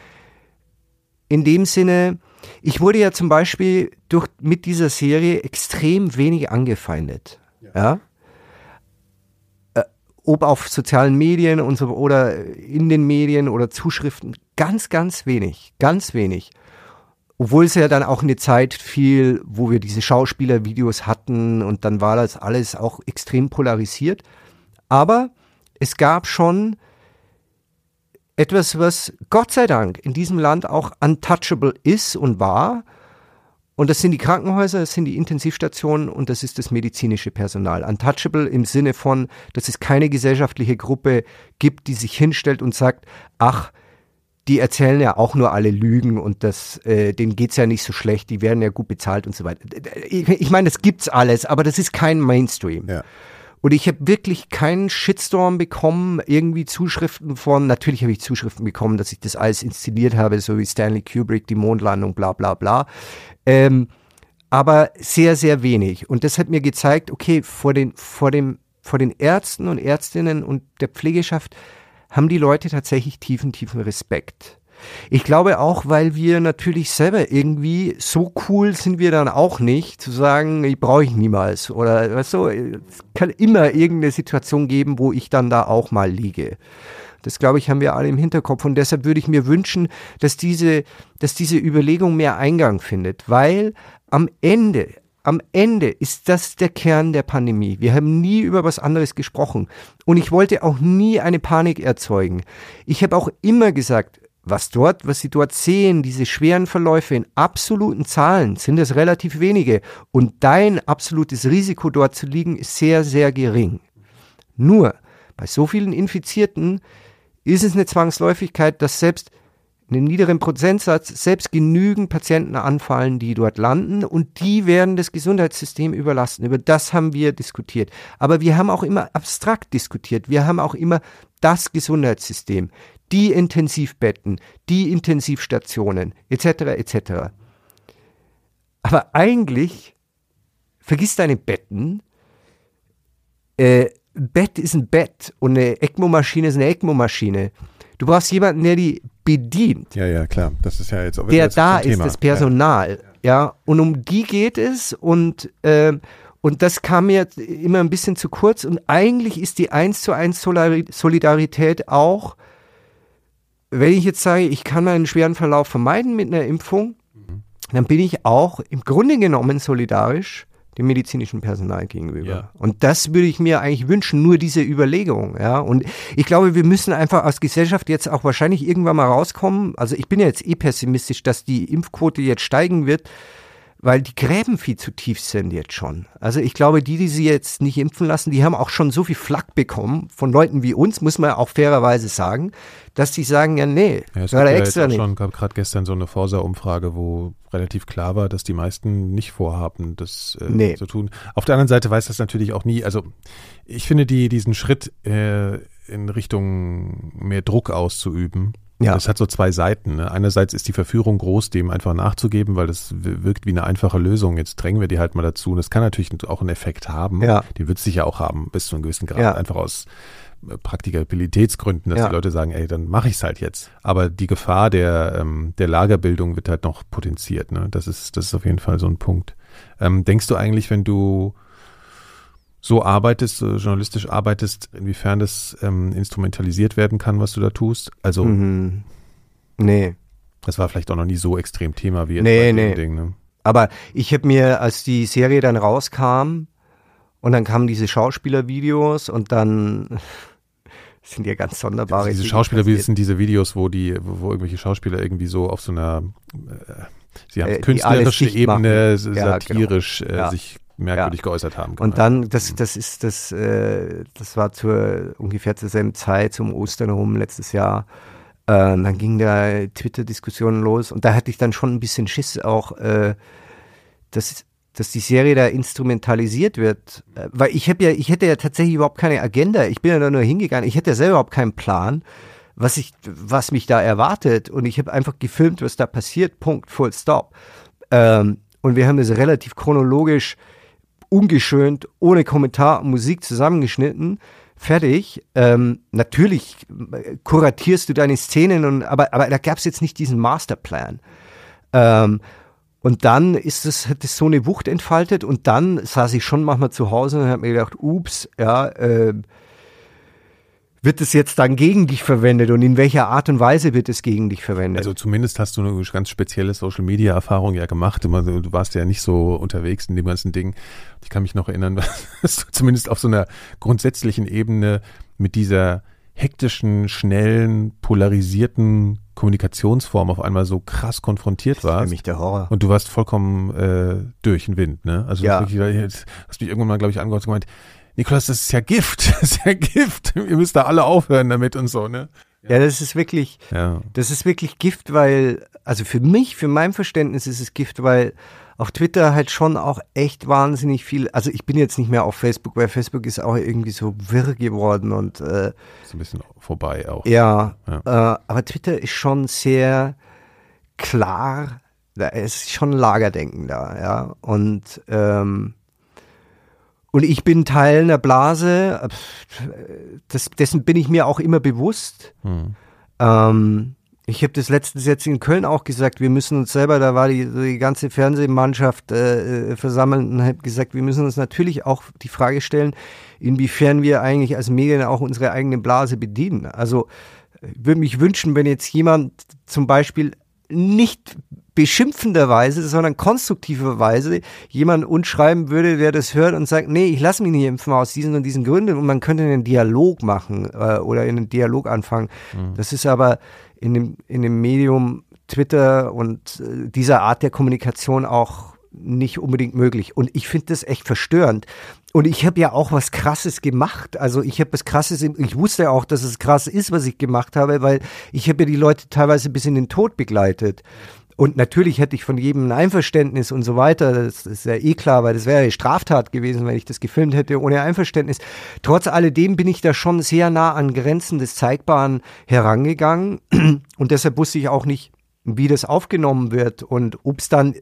in dem Sinne, ich wurde ja zum Beispiel durch, mit dieser Serie extrem wenig angefeindet. Ja. ja? Ob auf sozialen Medien und so oder in den Medien oder Zuschriften, ganz, ganz wenig, ganz wenig. Obwohl es ja dann auch eine Zeit fiel, wo wir diese Schauspielervideos hatten und dann war das alles auch extrem polarisiert. Aber es gab schon etwas, was Gott sei Dank in diesem Land auch untouchable ist und war. Und das sind die Krankenhäuser, das sind die Intensivstationen und das ist das medizinische Personal. Untouchable im Sinne von, dass es keine gesellschaftliche Gruppe gibt, die sich hinstellt und sagt, ach, die erzählen ja auch nur alle Lügen und das, äh, denen geht's ja nicht so schlecht, die werden ja gut bezahlt und so weiter. Ich, ich meine, das gibt's alles, aber das ist kein Mainstream. Ja. Und ich habe wirklich keinen Shitstorm bekommen, irgendwie Zuschriften von, natürlich habe ich Zuschriften bekommen, dass ich das alles inszeniert habe, so wie Stanley Kubrick, die Mondlandung, bla bla bla. Ähm, aber sehr, sehr wenig. Und das hat mir gezeigt, okay, vor den, vor dem, vor den Ärzten und Ärztinnen und der Pflegeschaft haben die Leute tatsächlich tiefen, tiefen Respekt. Ich glaube auch, weil wir natürlich selber irgendwie so cool sind wir dann auch nicht, zu sagen, ich brauche ich niemals. Oder weißt du, es kann immer irgendeine Situation geben, wo ich dann da auch mal liege. Das glaube ich, haben wir alle im Hinterkopf. Und deshalb würde ich mir wünschen, dass diese, dass diese Überlegung mehr Eingang findet, weil am Ende, am Ende ist das der Kern der Pandemie. Wir haben nie über was anderes gesprochen. Und ich wollte auch nie eine Panik erzeugen. Ich habe auch immer gesagt, was dort, was Sie dort sehen, diese schweren Verläufe in absoluten Zahlen, sind es relativ wenige. Und dein absolutes Risiko dort zu liegen, ist sehr, sehr gering. Nur, bei so vielen Infizierten ist es eine Zwangsläufigkeit, dass selbst in einem niederen Prozentsatz selbst genügend Patienten anfallen, die dort landen und die werden das Gesundheitssystem überlasten. Über das haben wir diskutiert. Aber wir haben auch immer abstrakt diskutiert. Wir haben auch immer das Gesundheitssystem die Intensivbetten, die Intensivstationen, etc., etc. Aber eigentlich, vergiss deine Betten, äh, Bett ist ein Bett und eine ECMO-Maschine ist eine ECMO-Maschine. Du brauchst jemanden, der die bedient. Ja, ja, klar. Das ist ja jetzt auch Der da ist das Personal. Ja. Ja, und um die geht es und, äh, und das kam mir immer ein bisschen zu kurz und eigentlich ist die 1 zu 1 Solidarität auch, wenn ich jetzt sage, ich kann einen schweren Verlauf vermeiden mit einer Impfung, mhm. dann bin ich auch im Grunde genommen solidarisch dem medizinischen Personal gegenüber. Ja. Und das würde ich mir eigentlich wünschen, nur diese Überlegung, ja. Und ich glaube, wir müssen einfach als Gesellschaft jetzt auch wahrscheinlich irgendwann mal rauskommen. Also ich bin ja jetzt eh pessimistisch, dass die Impfquote jetzt steigen wird weil die Gräben viel zu tief sind jetzt schon. Also ich glaube, die, die sie jetzt nicht impfen lassen, die haben auch schon so viel Flack bekommen von Leuten wie uns, muss man auch fairerweise sagen, dass die sagen, ja nee, ja, es gab ja extra nicht. schon, gab gerade gestern so eine Forsa-Umfrage, wo relativ klar war, dass die meisten nicht vorhaben, das äh, nee. zu tun. Auf der anderen Seite weiß das natürlich auch nie, also ich finde die, diesen Schritt äh, in Richtung mehr Druck auszuüben, ja. Das hat so zwei Seiten. Ne? Einerseits ist die Verführung groß, dem einfach nachzugeben, weil das wirkt wie eine einfache Lösung. Jetzt drängen wir die halt mal dazu. Und das kann natürlich auch einen Effekt haben. Ja. Den wird es sicher auch haben, bis zu einem gewissen Grad. Ja. Einfach aus äh, Praktikabilitätsgründen, dass ja. die Leute sagen, ey, dann mache ich es halt jetzt. Aber die Gefahr der, ähm, der Lagerbildung wird halt noch potenziert. Ne? Das, ist, das ist auf jeden Fall so ein Punkt. Ähm, denkst du eigentlich, wenn du so arbeitest, so journalistisch arbeitest, inwiefern das ähm, instrumentalisiert werden kann, was du da tust? Also, mhm. nee. Das war vielleicht auch noch nie so extrem Thema wie jetzt nee, bei nee. Ding, ne? Aber ich habe mir, als die Serie dann rauskam und dann kamen diese Schauspielervideos und dann sind ja ganz sonderbare. Diese Schauspielervideos sind diese Videos, wo die, wo irgendwelche Schauspieler irgendwie so auf so einer, äh, sie haben äh, künstlerische Ebene satirisch ja, genau. äh, ja. sich merkwürdig ja. geäußert haben. Und dann, das, das ist das, äh, das war zur ungefähr zur selben Zeit, zum Ostern herum letztes Jahr. Äh, dann ging da Twitter-Diskussionen los und da hatte ich dann schon ein bisschen Schiss auch, äh, dass, dass die Serie da instrumentalisiert wird. Äh, weil ich habe ja, ich hätte ja tatsächlich überhaupt keine Agenda. Ich bin ja da nur hingegangen. Ich hätte ja selber überhaupt keinen Plan, was ich, was mich da erwartet. Und ich habe einfach gefilmt, was da passiert. Punkt, full stop. Ähm, und wir haben das relativ chronologisch ungeschönt, ohne Kommentar Musik zusammengeschnitten. Fertig. Ähm, natürlich kuratierst du deine Szenen, und, aber, aber da gab es jetzt nicht diesen Masterplan. Ähm, und dann ist es, hat es so eine Wucht entfaltet und dann saß ich schon manchmal zu Hause und habe mir gedacht, ups, ja, äh, wird es jetzt dann gegen dich verwendet und in welcher Art und Weise wird es gegen dich verwendet? Also zumindest hast du eine ganz spezielle Social Media Erfahrung ja gemacht. Du warst ja nicht so unterwegs in dem ganzen Ding. Ich kann mich noch erinnern, dass du zumindest auf so einer grundsätzlichen Ebene mit dieser hektischen, schnellen, polarisierten Kommunikationsform auf einmal so krass konfrontiert warst. Das ist für mich der Horror. Und du warst vollkommen äh, durch den Wind, ne? Also ja. wirklich, hast mich irgendwann mal, glaube ich, angehört und gemeint, Nikolas, das ist ja Gift, das ist ja Gift. Ihr müsst da alle aufhören damit und so, ne? Ja, das ist wirklich, ja. das ist wirklich Gift, weil, also für mich, für mein Verständnis ist es Gift, weil auf Twitter halt schon auch echt wahnsinnig viel, also ich bin jetzt nicht mehr auf Facebook, weil Facebook ist auch irgendwie so wirr geworden und äh, ist ein bisschen vorbei auch. Ja, ja. Äh, aber Twitter ist schon sehr klar, da ist schon Lagerdenken da, ja. Und ähm, und ich bin Teil einer Blase, das, dessen bin ich mir auch immer bewusst. Hm. Ähm, ich habe das letztens jetzt in Köln auch gesagt, wir müssen uns selber, da war die, die ganze Fernsehmannschaft äh, äh versammelt und hat gesagt, wir müssen uns natürlich auch die Frage stellen, inwiefern wir eigentlich als Medien auch unsere eigene Blase bedienen. Also ich würde mich wünschen, wenn jetzt jemand zum Beispiel nicht beschimpfenderweise, sondern konstruktiverweise jemand uns schreiben würde, der das hört und sagt, nee, ich lasse mich nicht impfen aus diesen und diesen Gründen und man könnte einen Dialog machen äh, oder in einen Dialog anfangen. Mhm. Das ist aber in dem, in dem Medium Twitter und äh, dieser Art der Kommunikation auch nicht unbedingt möglich. Und ich finde das echt verstörend. Und ich habe ja auch was Krasses gemacht. Also ich habe was Krasses, ich wusste ja auch, dass es krass ist, was ich gemacht habe, weil ich habe ja die Leute teilweise bis in den Tod begleitet. Und natürlich hätte ich von jedem ein Einverständnis und so weiter. Das ist ja eh klar, weil das wäre eine Straftat gewesen, wenn ich das gefilmt hätte ohne Einverständnis. Trotz alledem bin ich da schon sehr nah an Grenzen des Zeigbaren herangegangen. Und deshalb wusste ich auch nicht, wie das aufgenommen wird und ob es dann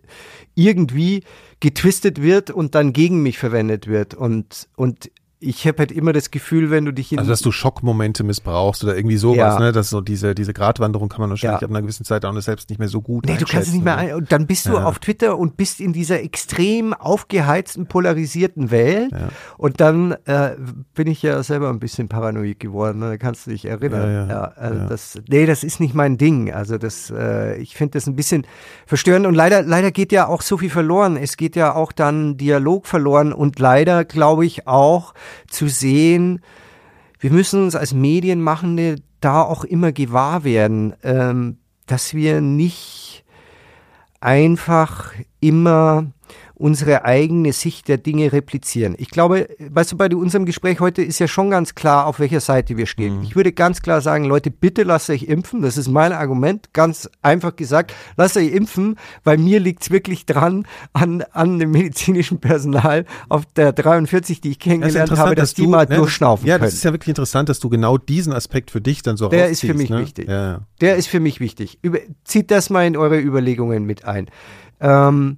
irgendwie getwistet wird und dann gegen mich verwendet wird. Und, und ich habe halt immer das Gefühl, wenn du dich in Also, dass du Schockmomente missbrauchst oder irgendwie sowas, Ja. ne? Dass so diese, diese Gratwanderung kann man wahrscheinlich Ja. ab einer gewissen Zeit auch selbst nicht mehr so gut Nee, du kannst es nicht mehr ein. Und dann bist du Ja. auf Twitter und bist in dieser extrem aufgeheizten, polarisierten Welt. Und dann äh, bin ich ja selber ein bisschen paranoid geworden. Ne? Da kannst du dich erinnern. Ja, also. Das, nee, das ist nicht mein Ding. Also das, äh, ich finde das ein bisschen verstörend. Und leider, leider geht ja auch so viel verloren. Es geht ja auch dann Dialog verloren. Und leider glaube ich auch zu sehen, wir müssen uns als Medienmachende da auch immer gewahr werden, ähm, dass wir nicht einfach immer unsere eigene Sicht der Dinge replizieren. Ich glaube, weißt du, bei unserem Gespräch heute ist ja schon ganz klar, auf welcher Seite wir stehen. Ich würde ganz klar sagen, Leute, bitte lasst euch impfen. Das ist mein Argument, ganz einfach gesagt. Lasst euch impfen, weil mir liegt's wirklich dran an, an dem medizinischen Personal auf der 43, die ich kennengelernt habe, dass, die mal ne, durchschnaufen Ja, können. das ist ja wirklich interessant, dass du genau diesen Aspekt für dich dann so Der ist für mich ne? wichtig. Ja. Der ist für mich wichtig. Über, zieht das mal in eure Überlegungen mit ein. Ähm,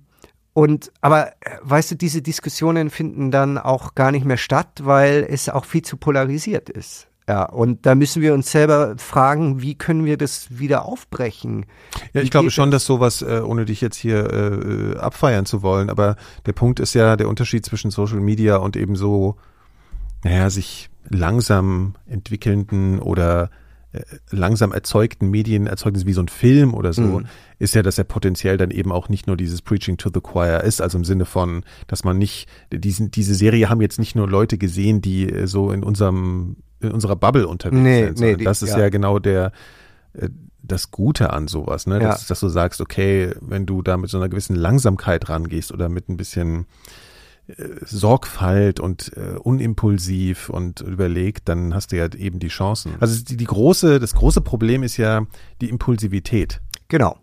und aber äh, weißt du, diese Diskussionen finden dann auch gar nicht mehr statt, weil es auch viel zu polarisiert ist. Ja, und da müssen wir uns selber fragen, wie können wir das wieder aufbrechen? Ja, ich glaube schon, dass sowas, äh, ohne dich jetzt hier äh, abfeiern zu wollen, aber der Punkt ist ja der Unterschied zwischen Social Media und eben so, naja, sich langsam entwickelnden oder langsam erzeugten Medienerzeugnis wie so ein Film oder so, Mhm. ist ja, dass er potenziell dann eben auch nicht nur dieses Preaching to the Choir ist, also im Sinne von, dass man nicht, diesen, diese Serie haben jetzt nicht nur Leute gesehen, die äh, so in unserem, in unserer Bubble unterwegs Nee, sind, nee, die- das ist ja. ja, genau der, äh, das Gute an sowas, ne? Ja. Dass, dass du sagst, okay, wenn du da mit so einer gewissen Langsamkeit rangehst oder mit ein bisschen äh, Sorgfalt und äh, unimpulsiv und überlegt, dann hast du ja eben die Chancen. Also die, die große, das große Problem ist ja die Impulsivität. Genau.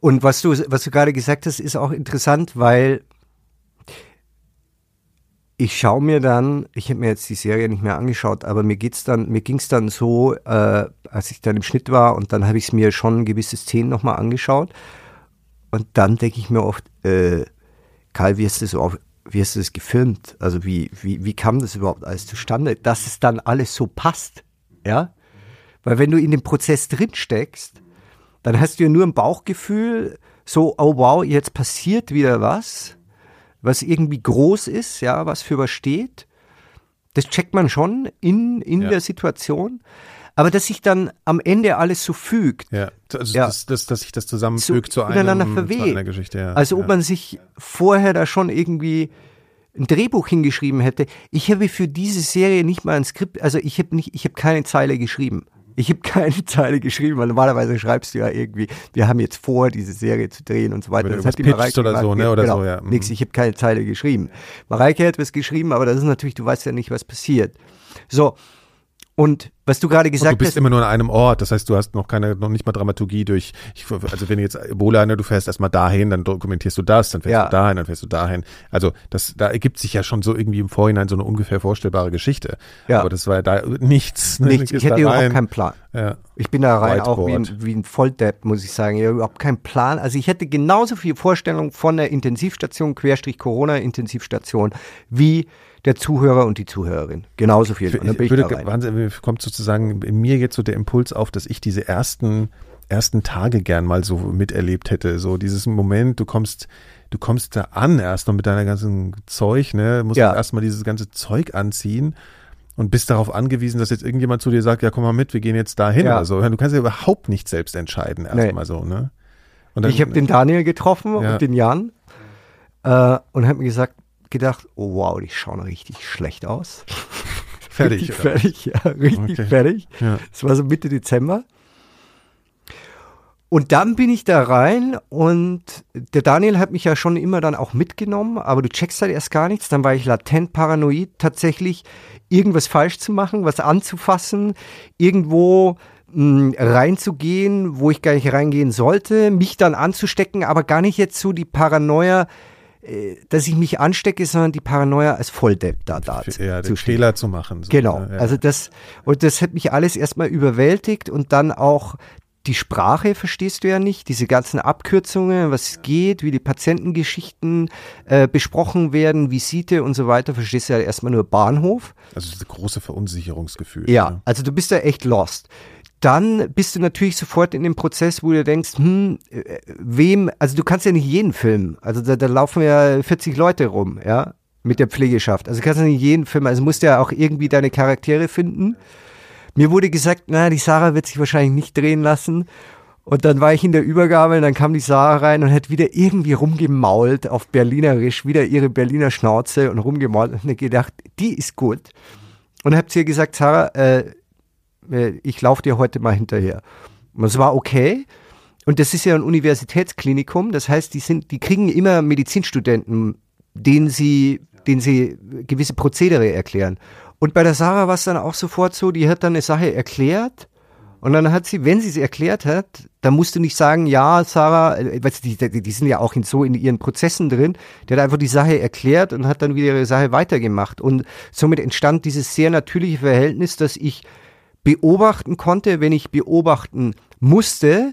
Und was du, was du gerade gesagt hast, ist auch interessant, weil ich schaue mir dann, ich habe mir jetzt die Serie nicht mehr angeschaut, aber mir geht's dann, mir ging's dann so, äh, als ich dann im Schnitt war und dann habe ich es mir schon gewisse Szenen nochmal angeschaut und dann denke ich mir oft, äh, Karl, wie hast du das auf, wie hast du das gefilmt? Also wie, wie, wie kam das überhaupt alles zustande, dass es dann alles so passt? Ja? Weil wenn du in dem Prozess drin steckst, dann hast du ja nur ein Bauchgefühl, so, oh wow, jetzt passiert wieder was, was irgendwie groß ist, ja, was für was steht. Das checkt man schon in, in Ja. der Situation. Aber dass sich dann am Ende alles so fügt, Ja, also Ja. Dass, dass, dass sich das zusammenfügt So zu, einem, verweht. zu einer Geschichte. Ja. also ob ja. man sich vorher da schon irgendwie ein Drehbuch hingeschrieben hätte. Ich habe für diese Serie nicht mal ein Skript, also ich habe nicht, ich habe keine Zeile geschrieben. Ich habe keine Zeile geschrieben, weil normalerweise schreibst du ja irgendwie, wir haben jetzt vor, diese Serie zu drehen und so weiter. Du Das hat die Mareike oder gemacht. so, ne, oder genau, so, ja. Mhm. Nix, ich habe keine Zeile geschrieben. Mareike hat was geschrieben, aber das ist natürlich, du weißt ja nicht, was passiert. So, und was du gerade gesagt du bist hast, immer nur an einem Ort, das heißt, du hast noch keine, noch nicht mal Dramaturgie durch, ich, also wenn jetzt Ebola, ne, du fährst erstmal dahin, dann dokumentierst du das, dann fährst Ja. du dahin, dann fährst du dahin. Also das, da ergibt sich ja schon so irgendwie im Vorhinein so eine ungefähr vorstellbare Geschichte. Ja. Aber das war ja da nichts. Ne? nichts, ich hätte überhaupt keinen Plan. Ja. Ich bin da rein auch wie Whiteboard. ein, wie ein Volldepp, muss ich sagen. Ich habe überhaupt keinen Plan. Also ich hätte genauso viel Vorstellung von der Intensivstation, Querstrich Corona-Intensivstation, wie der Zuhörer und die Zuhörerin. Genauso viel. Bin Ich würde, da. Wahnsinn, kommt sozusagen in mir jetzt so der Impuls auf, dass ich diese ersten, ersten Tage gern mal so miterlebt hätte. So dieses Moment, du kommst, du kommst da an erst noch mit deiner ganzen Zeug, ne, musst Ja. erstmal dieses ganze Zeug anziehen und bist darauf angewiesen, dass jetzt irgendjemand zu dir sagt, ja, komm mal mit, wir gehen jetzt dahin Ja. oder so. Du kannst ja überhaupt nicht selbst entscheiden, erstmal Nee. so, ne? Und dann, Ich habe den Daniel getroffen Ja. und den Jan äh, und habe mir gesagt, gedacht, oh wow, die schauen richtig schlecht aus. fertig. Richtig oder? fertig, ja, richtig Okay. fertig. Ja. Es war so Mitte Dezember. Und dann bin ich da rein und der Daniel hat mich ja schon immer dann auch mitgenommen, aber du checkst halt erst gar nichts. Dann war ich latent paranoid, tatsächlich irgendwas falsch zu machen, was anzufassen, irgendwo mh, reinzugehen, wo ich gar nicht reingehen sollte, mich dann anzustecken, aber gar nicht jetzt so die Paranoia, dass ich mich anstecke, sondern die Paranoia als Volldepp da, da zu, ja, zu den. Fehler zu machen. So, Genau. ne? Ja. Also das, und das hat mich alles erstmal überwältigt und dann auch die Sprache verstehst du ja nicht, diese ganzen Abkürzungen, was es geht, wie die Patientengeschichten äh, besprochen werden, Visite und so weiter, verstehst du ja erstmal nur Bahnhof. Also das große Verunsicherungsgefühl. Ja, ne? also du bist da echt lost. Dann bist du natürlich sofort in dem Prozess, wo du denkst, hm, äh, wem, also du kannst ja nicht jeden filmen. Also da, da laufen ja 40 Leute rum, ja, mit der Pflegeschaft. Also du kannst ja nicht jeden filmen, also musst du ja auch irgendwie deine Charaktere finden. Mir wurde gesagt, na, die Sarah wird sich wahrscheinlich nicht drehen lassen. Und dann war ich in der Übergabe und dann kam die Sarah rein und hat wieder irgendwie rumgemault auf Berlinerisch, wieder ihre Berliner Schnauze und rumgemault und gedacht, die ist gut. Und habt ihr gesagt, Sarah, äh, ich laufe dir heute mal hinterher. Und es war okay. Und das ist ja ein Universitätsklinikum, das heißt, die sind, die kriegen immer Medizinstudenten, denen sie, denen sie gewisse Prozedere erklären. Und bei der Sarah war es dann auch sofort so, die hat dann eine Sache erklärt und dann hat sie, wenn sie es erklärt hat, dann musst du nicht sagen, ja, Sarah, äh, die, die, die sind ja auch in, so in ihren Prozessen drin, der hat einfach die Sache erklärt und hat dann wieder ihre Sache weitergemacht. Und somit entstand dieses sehr natürliche Verhältnis, dass ich beobachten konnte, wenn ich beobachten musste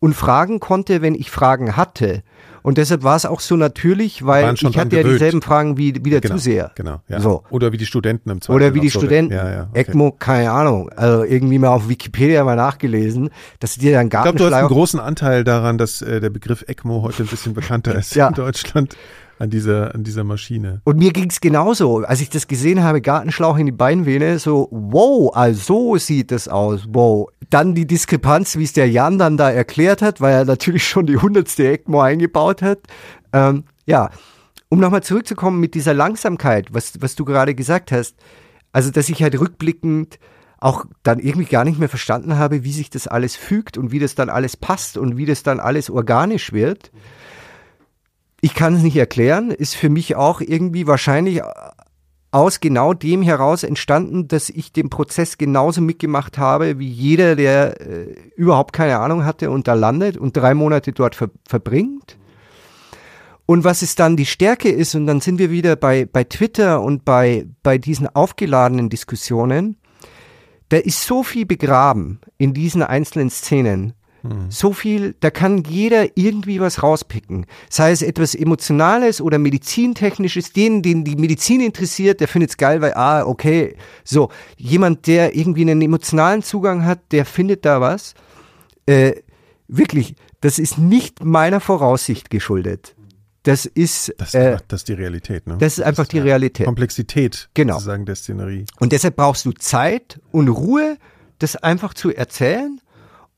und fragen konnte, wenn ich Fragen hatte. Und deshalb war es auch so natürlich, weil ich hatte ja dieselben Fragen wie, wie der genau, Zuseher. Genau, ja. So. Oder wie die Studenten im Zweifel. Oder wie die so Studenten. Ja, ja, okay. ECMO, keine Ahnung. Also irgendwie mal auf Wikipedia mal nachgelesen, dass die dann gar Ich glaube, du hast einen großen Anteil daran, dass äh, der Begriff ECMO heute ein bisschen bekannter ist in Deutschland an dieser, an dieser Maschine. Und mir ging es genauso. Als ich das gesehen habe, Gartenschlauch in die Beinvene, so, wow, also so sieht das aus, wow. Dann die Diskrepanz, wie es der Jan dann da erklärt hat, weil er natürlich schon die hundertste ECMO eingebaut hat. Ähm, ja, um nochmal zurückzukommen mit dieser Langsamkeit, was, was du gerade gesagt hast, also dass ich halt rückblickend auch dann irgendwie gar nicht mehr verstanden habe, wie sich das alles fügt und wie das dann alles passt und wie das dann alles organisch wird. Ich kann es nicht erklären, ist für mich auch irgendwie wahrscheinlich aus genau dem heraus entstanden, dass ich den Prozess genauso mitgemacht habe wie jeder, der äh, überhaupt keine Ahnung hatte und da landet und drei Monate dort ver verbringt. Und was es dann die Stärke ist, und dann sind wir wieder bei, bei Twitter und bei, bei diesen aufgeladenen Diskussionen, da ist so viel begraben in diesen einzelnen Szenen, Mhm. So viel, da kann jeder irgendwie was rauspicken. Sei es etwas Emotionales oder Medizintechnisches. Den, den die Medizin interessiert, der findet es geil, weil, ah, okay, so. Jemand, der irgendwie einen emotionalen Zugang hat, der findet da was. Äh, wirklich, das ist nicht meiner Voraussicht geschuldet. Das ist, das, äh, das ist die Realität. Ne? Das ist einfach das ist die Realität. Komplexität, genau. sozusagen der Szenerie. Und deshalb brauchst du Zeit und Ruhe, das einfach zu erzählen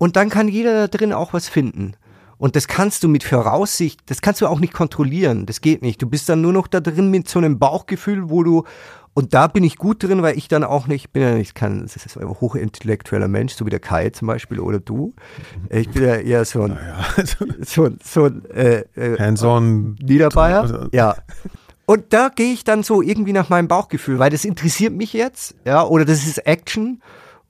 und dann kann jeder da drin auch was finden. Und das kannst du mit Voraussicht, das kannst du auch nicht kontrollieren. Das geht nicht. Du bist dann nur noch da drin mit so einem Bauchgefühl, wo du, und da bin ich gut drin, weil ich dann auch nicht, bin ja nicht kein, das ist ein hochintellektueller Mensch, so wie der Kai zum Beispiel oder du. Ich bin ja eher so ein, naja. so, ein, so ein, äh, äh, Hands-on Niederbayer. Also ja. Und da gehe ich dann so irgendwie nach meinem Bauchgefühl, weil das interessiert mich jetzt, ja, oder das ist Action,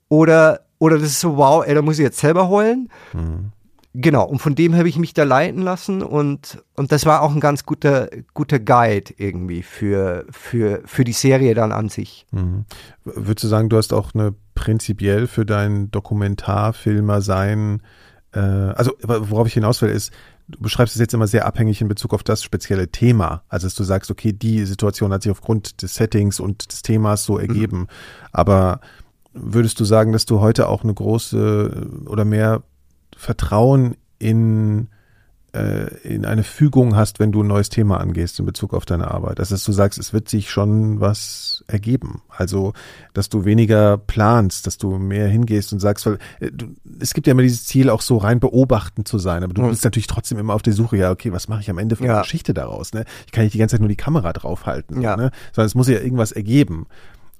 oder oder das ist so, wow, ey, da muss ich jetzt selber heulen. Mhm. Genau, und von dem habe ich mich da leiten lassen und, und das war auch ein ganz guter, guter Guide irgendwie für, für, für die Serie dann an sich. Mhm. Würdest du sagen, du hast auch eine prinzipiell für dein Dokumentarfilmer sein, äh, also worauf ich hinaus will, ist, du beschreibst es jetzt immer sehr abhängig in Bezug auf das spezielle Thema. Also dass du sagst, okay, die Situation hat sich aufgrund des Settings und des Themas so ergeben. Mhm. Aber würdest du sagen, dass du heute auch eine große oder mehr Vertrauen in, äh, in eine Fügung hast, wenn du ein neues Thema angehst in Bezug auf deine Arbeit? Also, dass du sagst, es wird sich schon was ergeben. Also, dass du weniger planst, dass du mehr hingehst und sagst, weil äh, du, es gibt ja immer dieses Ziel, auch so rein beobachtend zu sein, aber du mhm. bist natürlich trotzdem immer auf der Suche, ja, okay, was mache ich am Ende für ja. eine Geschichte daraus? Ne? Ich kann nicht die ganze Zeit nur die Kamera draufhalten, ja. ne? sondern es muss ja irgendwas ergeben.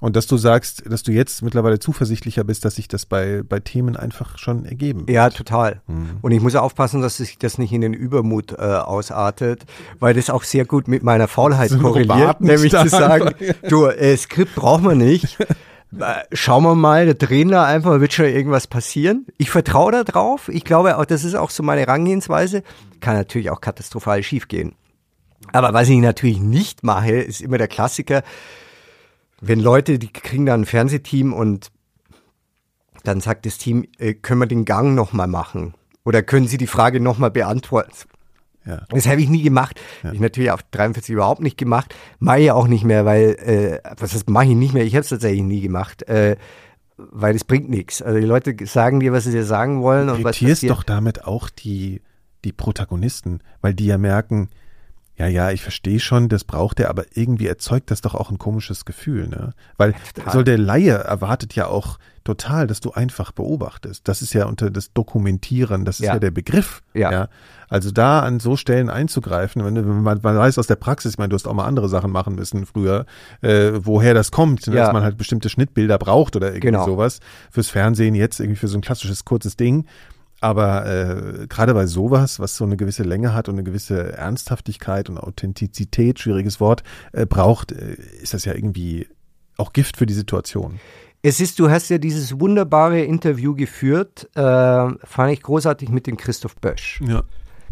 Und dass du sagst, dass du jetzt mittlerweile zuversichtlicher bist, dass sich das bei, bei Themen einfach schon ergeben wird. Ja, total. Mhm. Und ich muss aufpassen, dass sich das nicht in den Übermut äh, ausartet, weil das auch sehr gut mit meiner Faulheit korreliert, nämlich zu sagen, du, äh, Skript braucht man nicht. Äh, schauen wir mal, der drehen da einfach, wird schon irgendwas passieren. Ich vertraue da drauf. Ich glaube auch, das ist auch so meine Rangehensweise. Kann natürlich auch katastrophal schiefgehen. Aber was ich natürlich nicht mache, ist immer der Klassiker wenn Leute, die kriegen dann ein Fernsehteam und dann sagt das Team, äh, können wir den Gang nochmal machen? Oder können Sie die Frage nochmal beantworten? Ja. Das habe ich nie gemacht. Ja. Ich natürlich auf 43 überhaupt nicht gemacht. Mache ich auch nicht mehr, weil, äh, was das mache ich nicht mehr? Ich habe es tatsächlich nie gemacht. Äh, weil es bringt nichts. Also die Leute sagen dir, was sie dir sagen wollen. Du und was doch damit auch die, die Protagonisten, weil die ja merken, ja, ja, ich verstehe schon, das braucht er, aber irgendwie erzeugt das doch auch ein komisches Gefühl, ne? Weil total. so der Laie erwartet ja auch total, dass du einfach beobachtest. Das ist ja unter das Dokumentieren, das ist ja, ja der Begriff. Ja. ja. Also da an so Stellen einzugreifen, wenn, man, man weiß aus der Praxis, ich meine, du hast auch mal andere Sachen machen müssen früher, äh, woher das kommt, ne? ja. dass man halt bestimmte Schnittbilder braucht oder irgendwie genau. sowas. Fürs Fernsehen jetzt irgendwie für so ein klassisches kurzes Ding. Aber äh, gerade bei sowas, was so eine gewisse Länge hat und eine gewisse Ernsthaftigkeit und Authentizität, schwieriges Wort, äh, braucht, äh, ist das ja irgendwie auch Gift für die Situation. Es ist, du hast ja dieses wunderbare Interview geführt, äh, fand ich großartig mit dem Christoph Bösch. Ja.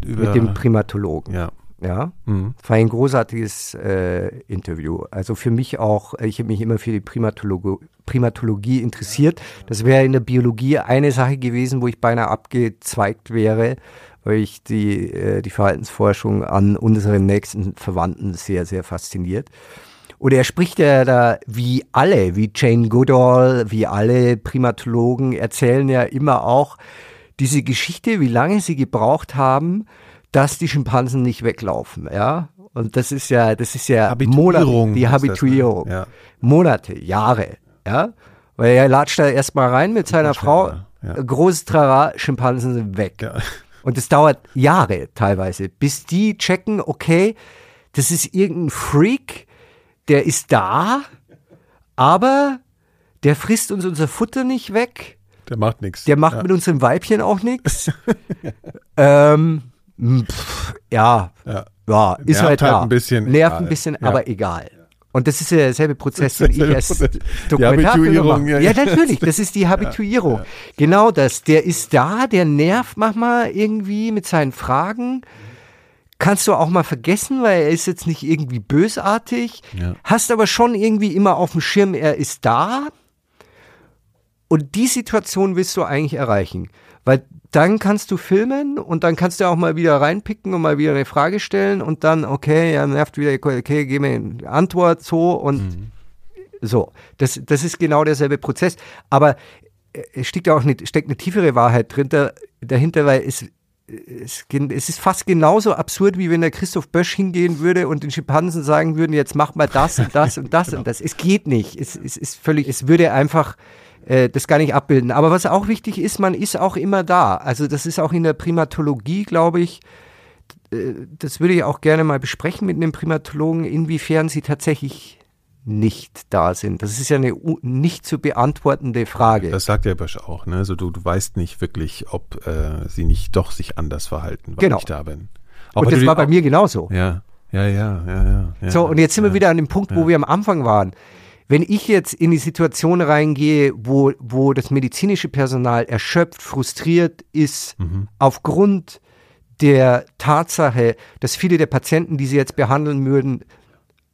Über, mit dem Primatologen. Ja. Ja, mhm. war ein großartiges äh, Interview. Also für mich auch, ich habe mich immer für die Primatologie, Primatologie interessiert. Das wäre in der Biologie eine Sache gewesen, wo ich beinahe abgezweigt wäre, weil ich die, äh, die Verhaltensforschung an unseren nächsten Verwandten sehr, sehr fasziniert. Und er spricht ja da, wie alle, wie Jane Goodall, wie alle Primatologen erzählen ja immer auch diese Geschichte, wie lange sie gebraucht haben, dass die Schimpansen nicht weglaufen, ja. Und das ist ja, das ist ja Monate, die Habituierung. Das, ne? ja. Monate, Jahre, ja. Weil er latscht da erstmal rein mit seiner Frau, ja. großes Trara, Schimpansen sind weg. Ja. Und es dauert Jahre teilweise, bis die checken, okay, das ist irgendein Freak, der ist da, aber der frisst uns unser Futter nicht weg. Der macht nichts. Der macht ja. mit unserem Weibchen auch nichts. ähm, Pff, ja, ja, ja, ist Nervt halt, halt da. ein bisschen. Nervt egal. ein bisschen, ja. aber egal. Und das ist ja derselbe Prozess, den ich als Dokumentarfilm mache. Ja, ja, natürlich, das ist die Habituierung. Ja, genau das. Der ist da, der nervt manchmal irgendwie mit seinen Fragen. Kannst du auch mal vergessen, weil er ist jetzt nicht irgendwie bösartig. Hast aber schon irgendwie immer auf dem Schirm, er ist da. Und die Situation willst du eigentlich erreichen. Weil dann kannst du filmen und dann kannst du auch mal wieder reinpicken und mal wieder eine Frage stellen und dann, okay, ja, nervt wieder, okay, gib mir eine Antwort so und mhm. so. Das, das ist genau derselbe Prozess. Aber es steckt auch eine, steckt eine tiefere Wahrheit drin, da, dahinter, weil es, es, es, ist fast genauso absurd, wie wenn der Christoph Bösch hingehen würde und den Schimpansen sagen würden, jetzt mach mal das und das und das genau. und das. Es geht nicht. Es, es ist völlig, es würde einfach äh, das gar nicht abbilden. Aber was auch wichtig ist, man ist auch immer da. Also das ist auch in der Primatologie, glaube ich, äh, das würde ich auch gerne mal besprechen mit einem Primatologen, inwiefern sie tatsächlich nicht da sind. Das ist ja eine nicht zu beantwortende Frage. Das sagt der Bösch auch. Ne? Also du, du weißt nicht wirklich, ob äh, sie nicht doch sich anders verhalten, weil genau. ich da bin. Auch und das war bei mir genauso. Ja, ja, ja, ja, ja. So, und jetzt sind ja, wir wieder an dem Punkt, wo wir am Anfang waren. Wenn ich jetzt in die Situation reingehe, wo, wo das medizinische Personal erschöpft, frustriert ist, mhm. aufgrund der Tatsache, dass viele der Patienten, die sie jetzt behandeln würden,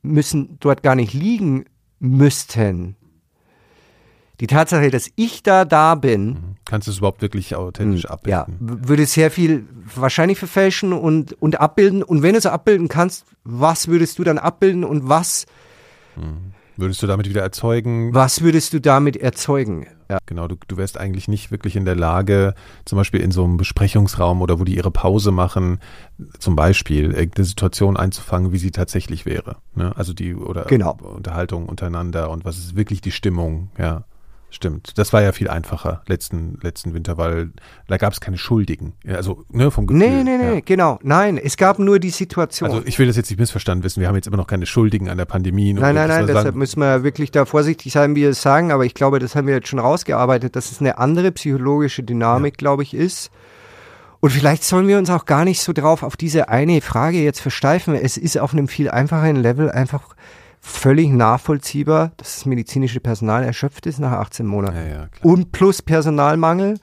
müssen dort gar nicht liegen müssten. Die Tatsache, dass ich da da bin. Mhm. Kannst du es überhaupt wirklich authentisch hm, abbilden? Ja, würde sehr viel wahrscheinlich verfälschen und, und abbilden. Und wenn du es abbilden kannst, was würdest du dann abbilden und was mhm. Würdest du damit wieder erzeugen? Was würdest du damit erzeugen? Ja. Genau, du, du wärst eigentlich nicht wirklich in der Lage, zum Beispiel in so einem Besprechungsraum oder wo die ihre Pause machen, zum Beispiel irgendeine Situation einzufangen, wie sie tatsächlich wäre. Ne? Also die oder genau. Unterhaltung untereinander und was ist wirklich die Stimmung, ja. Stimmt. Das war ja viel einfacher letzten, letzten Winter, weil da gab es keine Schuldigen. Also, ne, vom Gefühl. Nee, nee, nee, ja. genau. Nein, es gab nur die Situation. Also, ich will das jetzt nicht missverstanden wissen. Wir haben jetzt immer noch keine Schuldigen an der Pandemie. Nein, nein, nein, deshalb sagen. müssen wir wirklich da vorsichtig sein, wie wir es sagen. Aber ich glaube, das haben wir jetzt schon rausgearbeitet, dass es eine andere psychologische Dynamik, ja. glaube ich, ist. Und vielleicht sollen wir uns auch gar nicht so drauf auf diese eine Frage jetzt versteifen. Es ist auf einem viel einfacheren Level einfach völlig nachvollziehbar, dass das medizinische Personal erschöpft ist nach 18 Monaten. Ja, ja, und plus Personalmangel,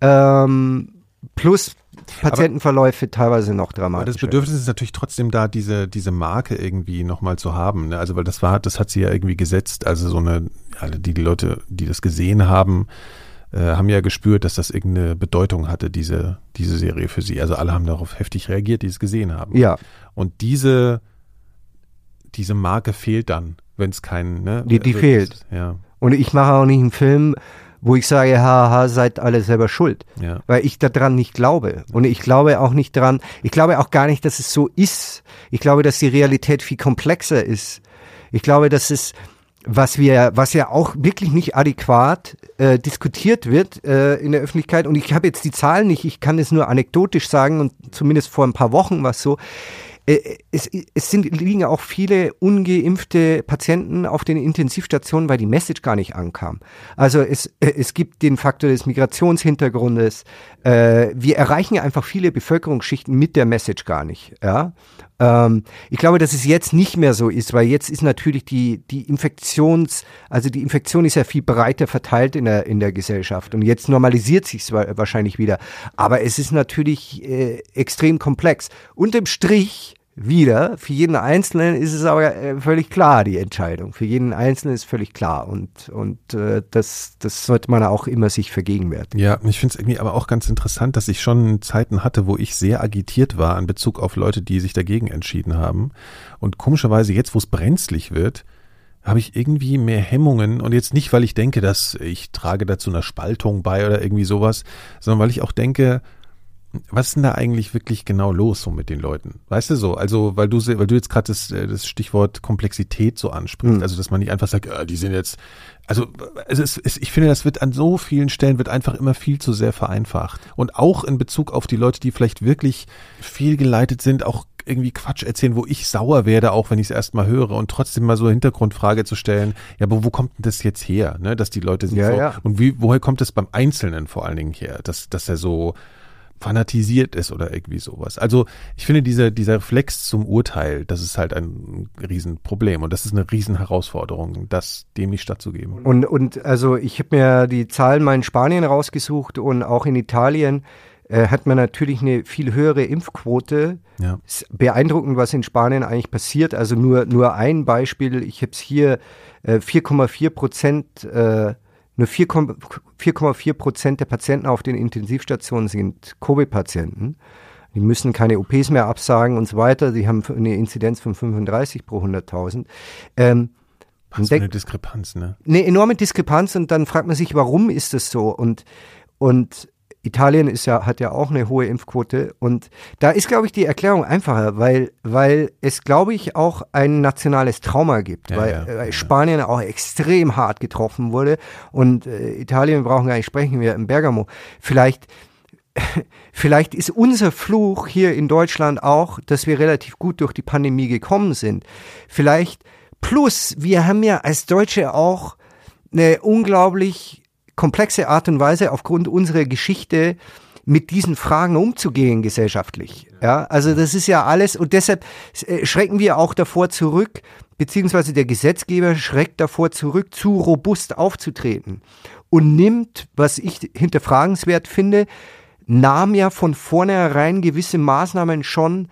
ähm, plus Patientenverläufe aber, teilweise noch dramatisch. Aber das Bedürfnis ist natürlich trotzdem da, diese, diese Marke irgendwie nochmal zu haben. Ne? Also, weil das war, das hat sie ja irgendwie gesetzt. Also so eine, alle die, die Leute, die das gesehen haben, äh, haben ja gespürt, dass das irgendeine Bedeutung hatte, diese, diese Serie für sie. Also alle haben darauf heftig reagiert, die es gesehen haben. Ja. Und diese, diese Marke fehlt dann, wenn es keinen, ne? Die, die also, fehlt. Ja. Und ich mache auch nicht einen Film, wo ich sage, haha, seid alle selber schuld. Ja. Weil ich daran nicht glaube. Und ich glaube auch nicht dran, ich glaube auch gar nicht, dass es so ist. Ich glaube, dass die Realität viel komplexer ist. Ich glaube, dass es, was wir, was ja auch wirklich nicht adäquat äh, diskutiert wird äh, in der Öffentlichkeit. Und ich habe jetzt die Zahlen nicht, ich kann es nur anekdotisch sagen und zumindest vor ein paar Wochen war es so. Äh, es, es sind, liegen auch viele ungeimpfte Patienten auf den Intensivstationen, weil die Message gar nicht ankam. Also es, äh, es gibt den Faktor des Migrationshintergrundes. Äh, wir erreichen einfach viele Bevölkerungsschichten mit der Message gar nicht. Ja? Ähm, ich glaube, dass es jetzt nicht mehr so ist, weil jetzt ist natürlich die, die Infektions, also die Infektion ist ja viel breiter verteilt in der, in der Gesellschaft und jetzt normalisiert sich es wahrscheinlich wieder. Aber es ist natürlich äh, extrem komplex. Unterm Strich wieder. Für jeden Einzelnen ist es aber äh, völlig klar, die Entscheidung. Für jeden Einzelnen ist völlig klar und, und äh, das, das sollte man auch immer sich vergegenwärtigen. Ja, ich finde es irgendwie aber auch ganz interessant, dass ich schon Zeiten hatte, wo ich sehr agitiert war in Bezug auf Leute, die sich dagegen entschieden haben. Und komischerweise jetzt, wo es brenzlig wird, habe ich irgendwie mehr Hemmungen und jetzt nicht, weil ich denke, dass ich trage dazu eine Spaltung bei oder irgendwie sowas, sondern weil ich auch denke, was ist denn da eigentlich wirklich genau los so mit den Leuten? Weißt du so? Also, weil du, weil du jetzt gerade das, äh, das Stichwort Komplexität so ansprichst, mhm. also dass man nicht einfach sagt, äh, die sind jetzt, also, es ist, es, ich finde, das wird an so vielen Stellen wird einfach immer viel zu sehr vereinfacht. Und auch in Bezug auf die Leute, die vielleicht wirklich fehlgeleitet sind, auch irgendwie Quatsch erzählen, wo ich sauer werde, auch wenn ich es erstmal höre und trotzdem mal so eine Hintergrundfrage zu stellen, ja, aber wo kommt denn das jetzt her, ne, dass die Leute sind ja, so, ja. und wie, woher kommt es beim Einzelnen vor allen Dingen her, dass, dass er so, fanatisiert ist oder irgendwie sowas. Also ich finde dieser, dieser Reflex zum Urteil, das ist halt ein Riesenproblem und das ist eine Riesenherausforderung, das dem nicht stattzugeben. Und, und also ich habe mir die Zahlen mal in Spanien rausgesucht und auch in Italien äh, hat man natürlich eine viel höhere Impfquote. Ja. Beeindruckend, was in Spanien eigentlich passiert. Also nur, nur ein Beispiel. Ich habe es hier äh, 4,4 Prozent äh, nur 4,4 Prozent der Patienten auf den Intensivstationen sind Covid-Patienten. Die müssen keine OPs mehr absagen und so weiter. Sie haben eine Inzidenz von 35 pro 100.000. Ähm, Was für eine Diskrepanz, ne? Eine enorme Diskrepanz und dann fragt man sich, warum ist das so? Und, und Italien ist ja, hat ja auch eine hohe Impfquote und da ist, glaube ich, die Erklärung einfacher, weil, weil es, glaube ich, auch ein nationales Trauma gibt, Ja, weil, ja, weil ja. Spanien auch extrem hart getroffen wurde und äh, Italien, wir brauchen gar nicht sprechen, wir in Bergamo. Vielleicht, vielleicht ist unser Fluch hier in Deutschland auch, dass wir relativ gut durch die Pandemie gekommen sind. Vielleicht, plus, wir haben ja als Deutsche auch eine unglaublich komplexe Art und Weise aufgrund unserer Geschichte mit diesen Fragen umzugehen gesellschaftlich. Ja, also das ist ja alles und deshalb äh, schrecken wir auch davor zurück, beziehungsweise der Gesetzgeber schreckt davor zurück, zu robust aufzutreten und nimmt, was ich hinterfragenswert finde, nahm ja von vornherein gewisse Maßnahmen schon,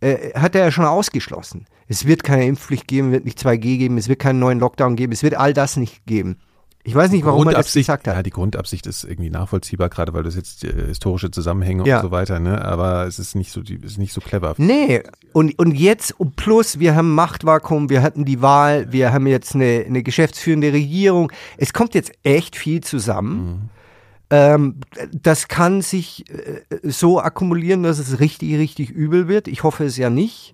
äh, hat er ja schon ausgeschlossen. Es wird keine Impfpflicht geben, wird nicht 2G geben, es wird keinen neuen Lockdown geben, es wird all das nicht geben. Ich weiß nicht, warum er das gesagt hat. Ja, die Grundabsicht ist irgendwie nachvollziehbar, gerade weil das jetzt äh, historische Zusammenhänge Ja. und so weiter, ne? Aber es ist nicht so, die, ist nicht so clever. Nee, und, und jetzt, und plus, wir haben Machtvakuum, wir hatten die Wahl, wir haben jetzt eine, eine geschäftsführende Regierung. Es kommt jetzt echt viel zusammen. Ähm, das kann sich äh, so akkumulieren, dass es richtig, richtig übel wird. Ich hoffe es ja nicht.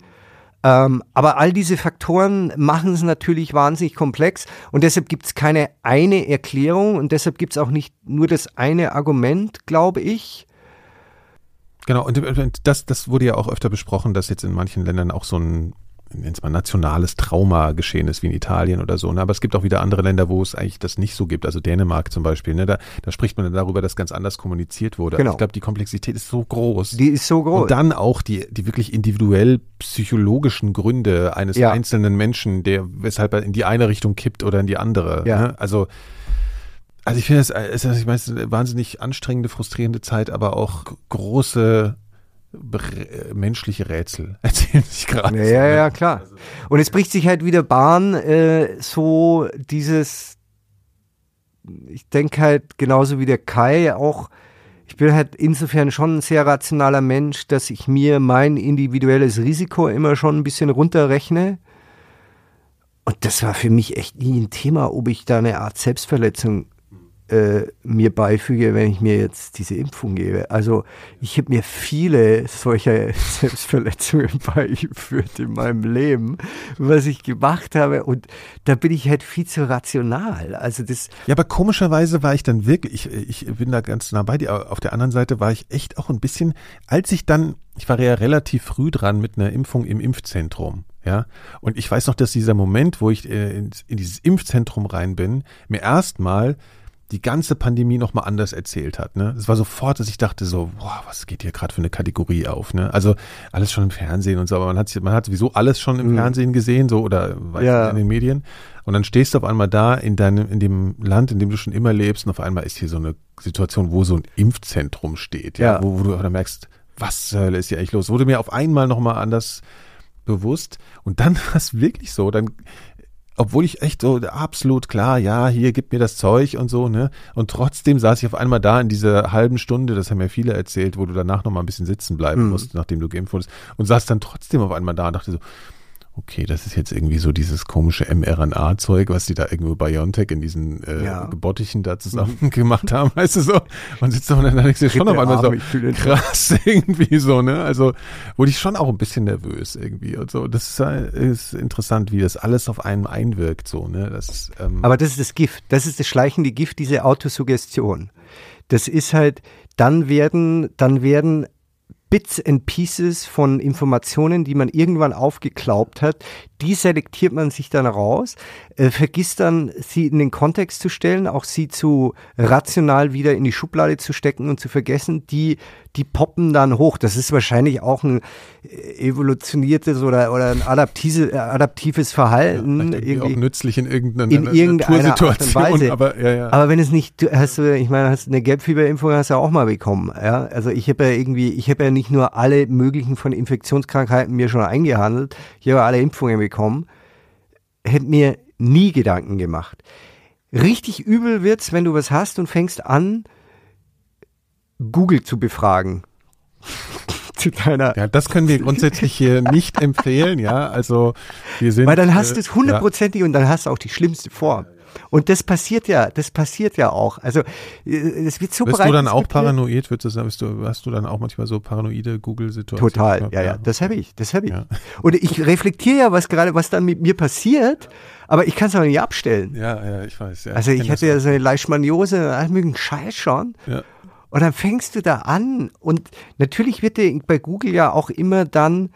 Ähm, aber all diese Faktoren machen es natürlich wahnsinnig komplex und deshalb gibt es keine eine Erklärung und deshalb gibt es auch nicht nur das eine Argument, glaube ich. Genau, und das, das wurde ja auch öfter besprochen, dass jetzt in manchen Ländern auch so ein nenn's mal nationales Trauma geschehen ist, wie in Italien oder so. Ne? Aber es gibt auch wieder andere Länder, wo es eigentlich das nicht so gibt. Also Dänemark zum Beispiel. Ne? Da, da spricht man darüber, dass ganz anders kommuniziert wurde. Genau. Ich glaube, die Komplexität ist so groß. Die ist so groß. Und dann auch die, die wirklich individuell psychologischen Gründe eines Ja. einzelnen Menschen, der weshalb er in die eine Richtung kippt oder in die andere. Ja. Ne? Also, also ich finde es, ich meine, es ist eine wahnsinnig anstrengende, frustrierende Zeit, aber auch große menschliche Rätsel erzählen sich gerade. Ja, ja, ne? ja, klar. Und es bricht sich halt wieder Bahn, äh, so dieses, ich denke halt genauso wie der Kai auch, ich bin halt insofern schon ein sehr rationaler Mensch, dass ich mir mein individuelles Risiko immer schon ein bisschen runterrechne. Und das war für mich echt nie ein Thema, ob ich da eine Art Selbstverletzung äh, mir beifüge, wenn ich mir jetzt diese Impfung gebe. Also ich habe mir viele solcher Selbstverletzungen beigeführt in meinem Leben, was ich gemacht habe und da bin ich halt viel zu rational. Also das. Ja, aber komischerweise war ich dann wirklich, ich, ich bin da ganz nah bei dir. Auf der anderen Seite war ich echt auch ein bisschen, als ich dann, ich war ja relativ früh dran mit einer Impfung im Impfzentrum. Ja, und ich weiß noch, dass dieser Moment, wo ich äh, in, in dieses Impfzentrum rein bin, mir erstmal die ganze Pandemie nochmal anders erzählt hat. Ne? Es war sofort, dass ich dachte so, boah, was geht hier gerade für eine Kategorie auf? Ne? Also alles schon im Fernsehen und so, aber man hat, man hat sowieso alles schon im mhm. Fernsehen gesehen, so oder ja. in den Medien. Und dann stehst du auf einmal da in deinem, in dem Land, in dem du schon immer lebst, und auf einmal ist hier so eine Situation, wo so ein Impfzentrum steht, ja, ja. Wo, wo du dann merkst, was zur Hölle ist hier eigentlich los? Wurde mir auf einmal nochmal anders bewusst. Und dann war es wirklich so, dann obwohl ich echt so absolut klar, ja, hier gib mir das Zeug und so, ne? Und trotzdem saß ich auf einmal da in dieser halben Stunde, das haben ja viele erzählt, wo du danach noch mal ein bisschen sitzen bleiben mhm. musst, nachdem du geimpft wurdest, und saß dann trotzdem auf einmal da und dachte so, okay, das ist jetzt irgendwie so dieses komische mRNA-Zeug, was die da irgendwo BioNTech in diesen äh, ja. Gebottichen da zusammen mhm. gemacht haben, weißt du so? Und sitzt da und dann denkst du schon auf einmal so krass irgendwie so, ne? Also wurde ich schon auch ein bisschen nervös irgendwie und so. Das ist, ist interessant, wie das alles auf einen einwirkt, so, ne? Das ähm Aber das ist das Gift, das ist das schleichende Gift, diese Autosuggestion. Das ist halt, dann werden, dann werden Bits and Pieces von Informationen, die man irgendwann aufgeklaubt hat, die selektiert man sich dann raus, äh, vergisst dann, sie in den Kontext zu stellen, auch sie zu rational wieder in die Schublade zu stecken und zu vergessen, die, die poppen dann hoch. Das ist wahrscheinlich auch ein äh, evolutioniertes oder, oder ein adaptives, äh, adaptives Verhalten. Ja, irgendwie auch nützlich in irgendeiner, in irgendeiner Art und Weise. Aber, ja, ja. aber wenn es nicht, du hast du, ich meine, hast eine Gelbfieberimpfung hast du auch mal bekommen. Ja? Also ich habe ja irgendwie, ich habe ja nicht nur alle möglichen von Infektionskrankheiten mir schon eingehandelt, ich habe alle Impfungen bekommen, hätte mir nie Gedanken gemacht. Richtig übel wird's, wenn du was hast und fängst an, Google zu befragen. zu deiner. Ja, das können wir grundsätzlich hier nicht empfehlen, ja. Also wir sind. Weil dann hast äh, du es hundertprozentig ja. und dann hast du auch die schlimmste Form. Und das passiert ja, das passiert ja auch. Also äh, es wird so Bist du dann auch paranoid? Wird das, bist du, hast du dann auch manchmal so paranoide Google-Situationen? Total, ja, ja, das habe ich, das habe ich. Ja. Und ich reflektiere ja, was gerade, was dann mit mir passiert, aber ich kann es aber nicht abstellen. Ja, ja, ich weiß. Ja, also ich, ich hatte ja so eine Leishmaniose, all möglichen Scheiß schon. Ja. Und dann fängst du da an und natürlich wird dir bei Google ja auch immer dann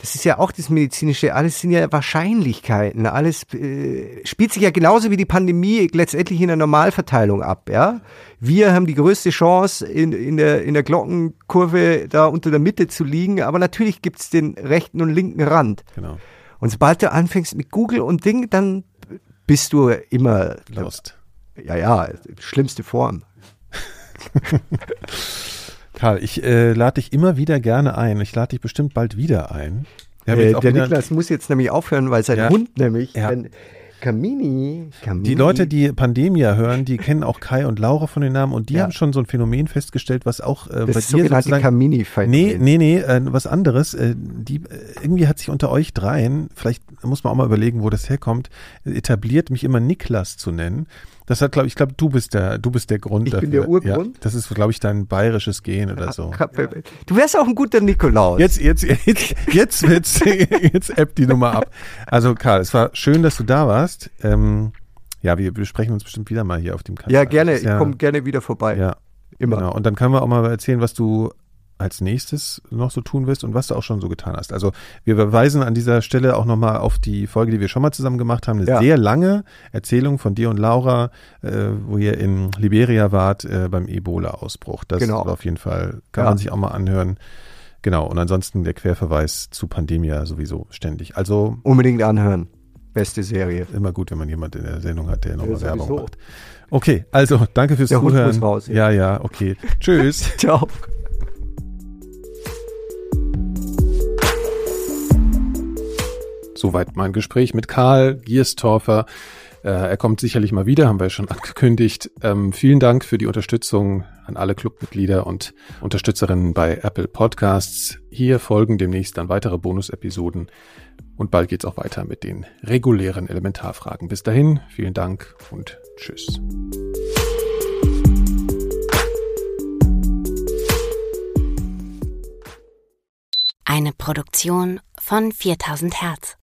das ist ja auch das medizinische, alles sind ja Wahrscheinlichkeiten, alles äh, spielt sich ja genauso wie die Pandemie letztendlich in der Normalverteilung ab, ja. Wir haben die größte Chance in, in, der, in der Glockenkurve da unter der Mitte zu liegen, aber natürlich gibt's den rechten und linken Rand. Genau. Und sobald du anfängst mit Google und Ding, dann bist du immer lost. Ja, ja, schlimmste Form. Karl, ich äh, lade dich immer wieder gerne ein. Ich lade dich bestimmt bald wieder ein. Äh, der Niklas muss jetzt nämlich aufhören, weil sein ja. Hund nämlich, ja. wenn, Kamini, Kamini. Die Leute, die Pandemia hören, die kennen auch Kai und Laura von den Namen und die ja. haben schon so ein Phänomen festgestellt, was auch äh, das bei dir sogenannte kamini Nee, nee, nee, äh, was anderes. Äh, die, äh, irgendwie hat sich unter euch dreien, vielleicht muss man auch mal überlegen, wo das herkommt, etabliert mich immer Niklas zu nennen. Das hat, glaube ich, glaube, du bist der, du bist der Grund ich dafür. bin der Urgrund. Ja, das ist, glaube ich, dein bayerisches Gen oder so. Du wärst auch ein guter Nikolaus. Jetzt, jetzt, jetzt, jetzt wird's, jetzt appt die Nummer ab. Also Karl, es war schön, dass du da warst. Ähm, ja, wir besprechen uns bestimmt wieder mal hier auf dem Kanal. Ja, gerne. Ja, ich komme gerne wieder vorbei. Ja, immer. Genau. Und dann können wir auch mal erzählen, was du als nächstes noch so tun wirst und was du auch schon so getan hast. Also wir verweisen an dieser Stelle auch nochmal auf die Folge, die wir schon mal zusammen gemacht haben. Eine ja. sehr lange Erzählung von dir und Laura, äh, wo ihr in Liberia wart äh, beim Ebola-Ausbruch. Das genau. auf jeden Fall kann ja. man sich auch mal anhören. Genau, und ansonsten der Querverweis zu Pandemia sowieso ständig. Also unbedingt anhören. Beste Serie. Immer gut, wenn man jemanden in der Sendung hat, der nochmal ja, Werbung macht. Okay, also danke fürs der Zuhören. Raus, ja, ja, ja okay. Tschüss. Ciao. Soweit mein Gespräch mit Karl Gierstorfer, Äh, er kommt sicherlich mal wieder, haben wir schon angekündigt. Ähm, vielen Dank für die Unterstützung an alle Clubmitglieder und Unterstützerinnen bei Apple Podcasts. Hier folgen demnächst dann weitere Bonus-Episoden und bald geht's auch weiter mit den regulären Elementarfragen. Bis dahin, vielen Dank und tschüss. Eine Produktion von 4000 Hertz.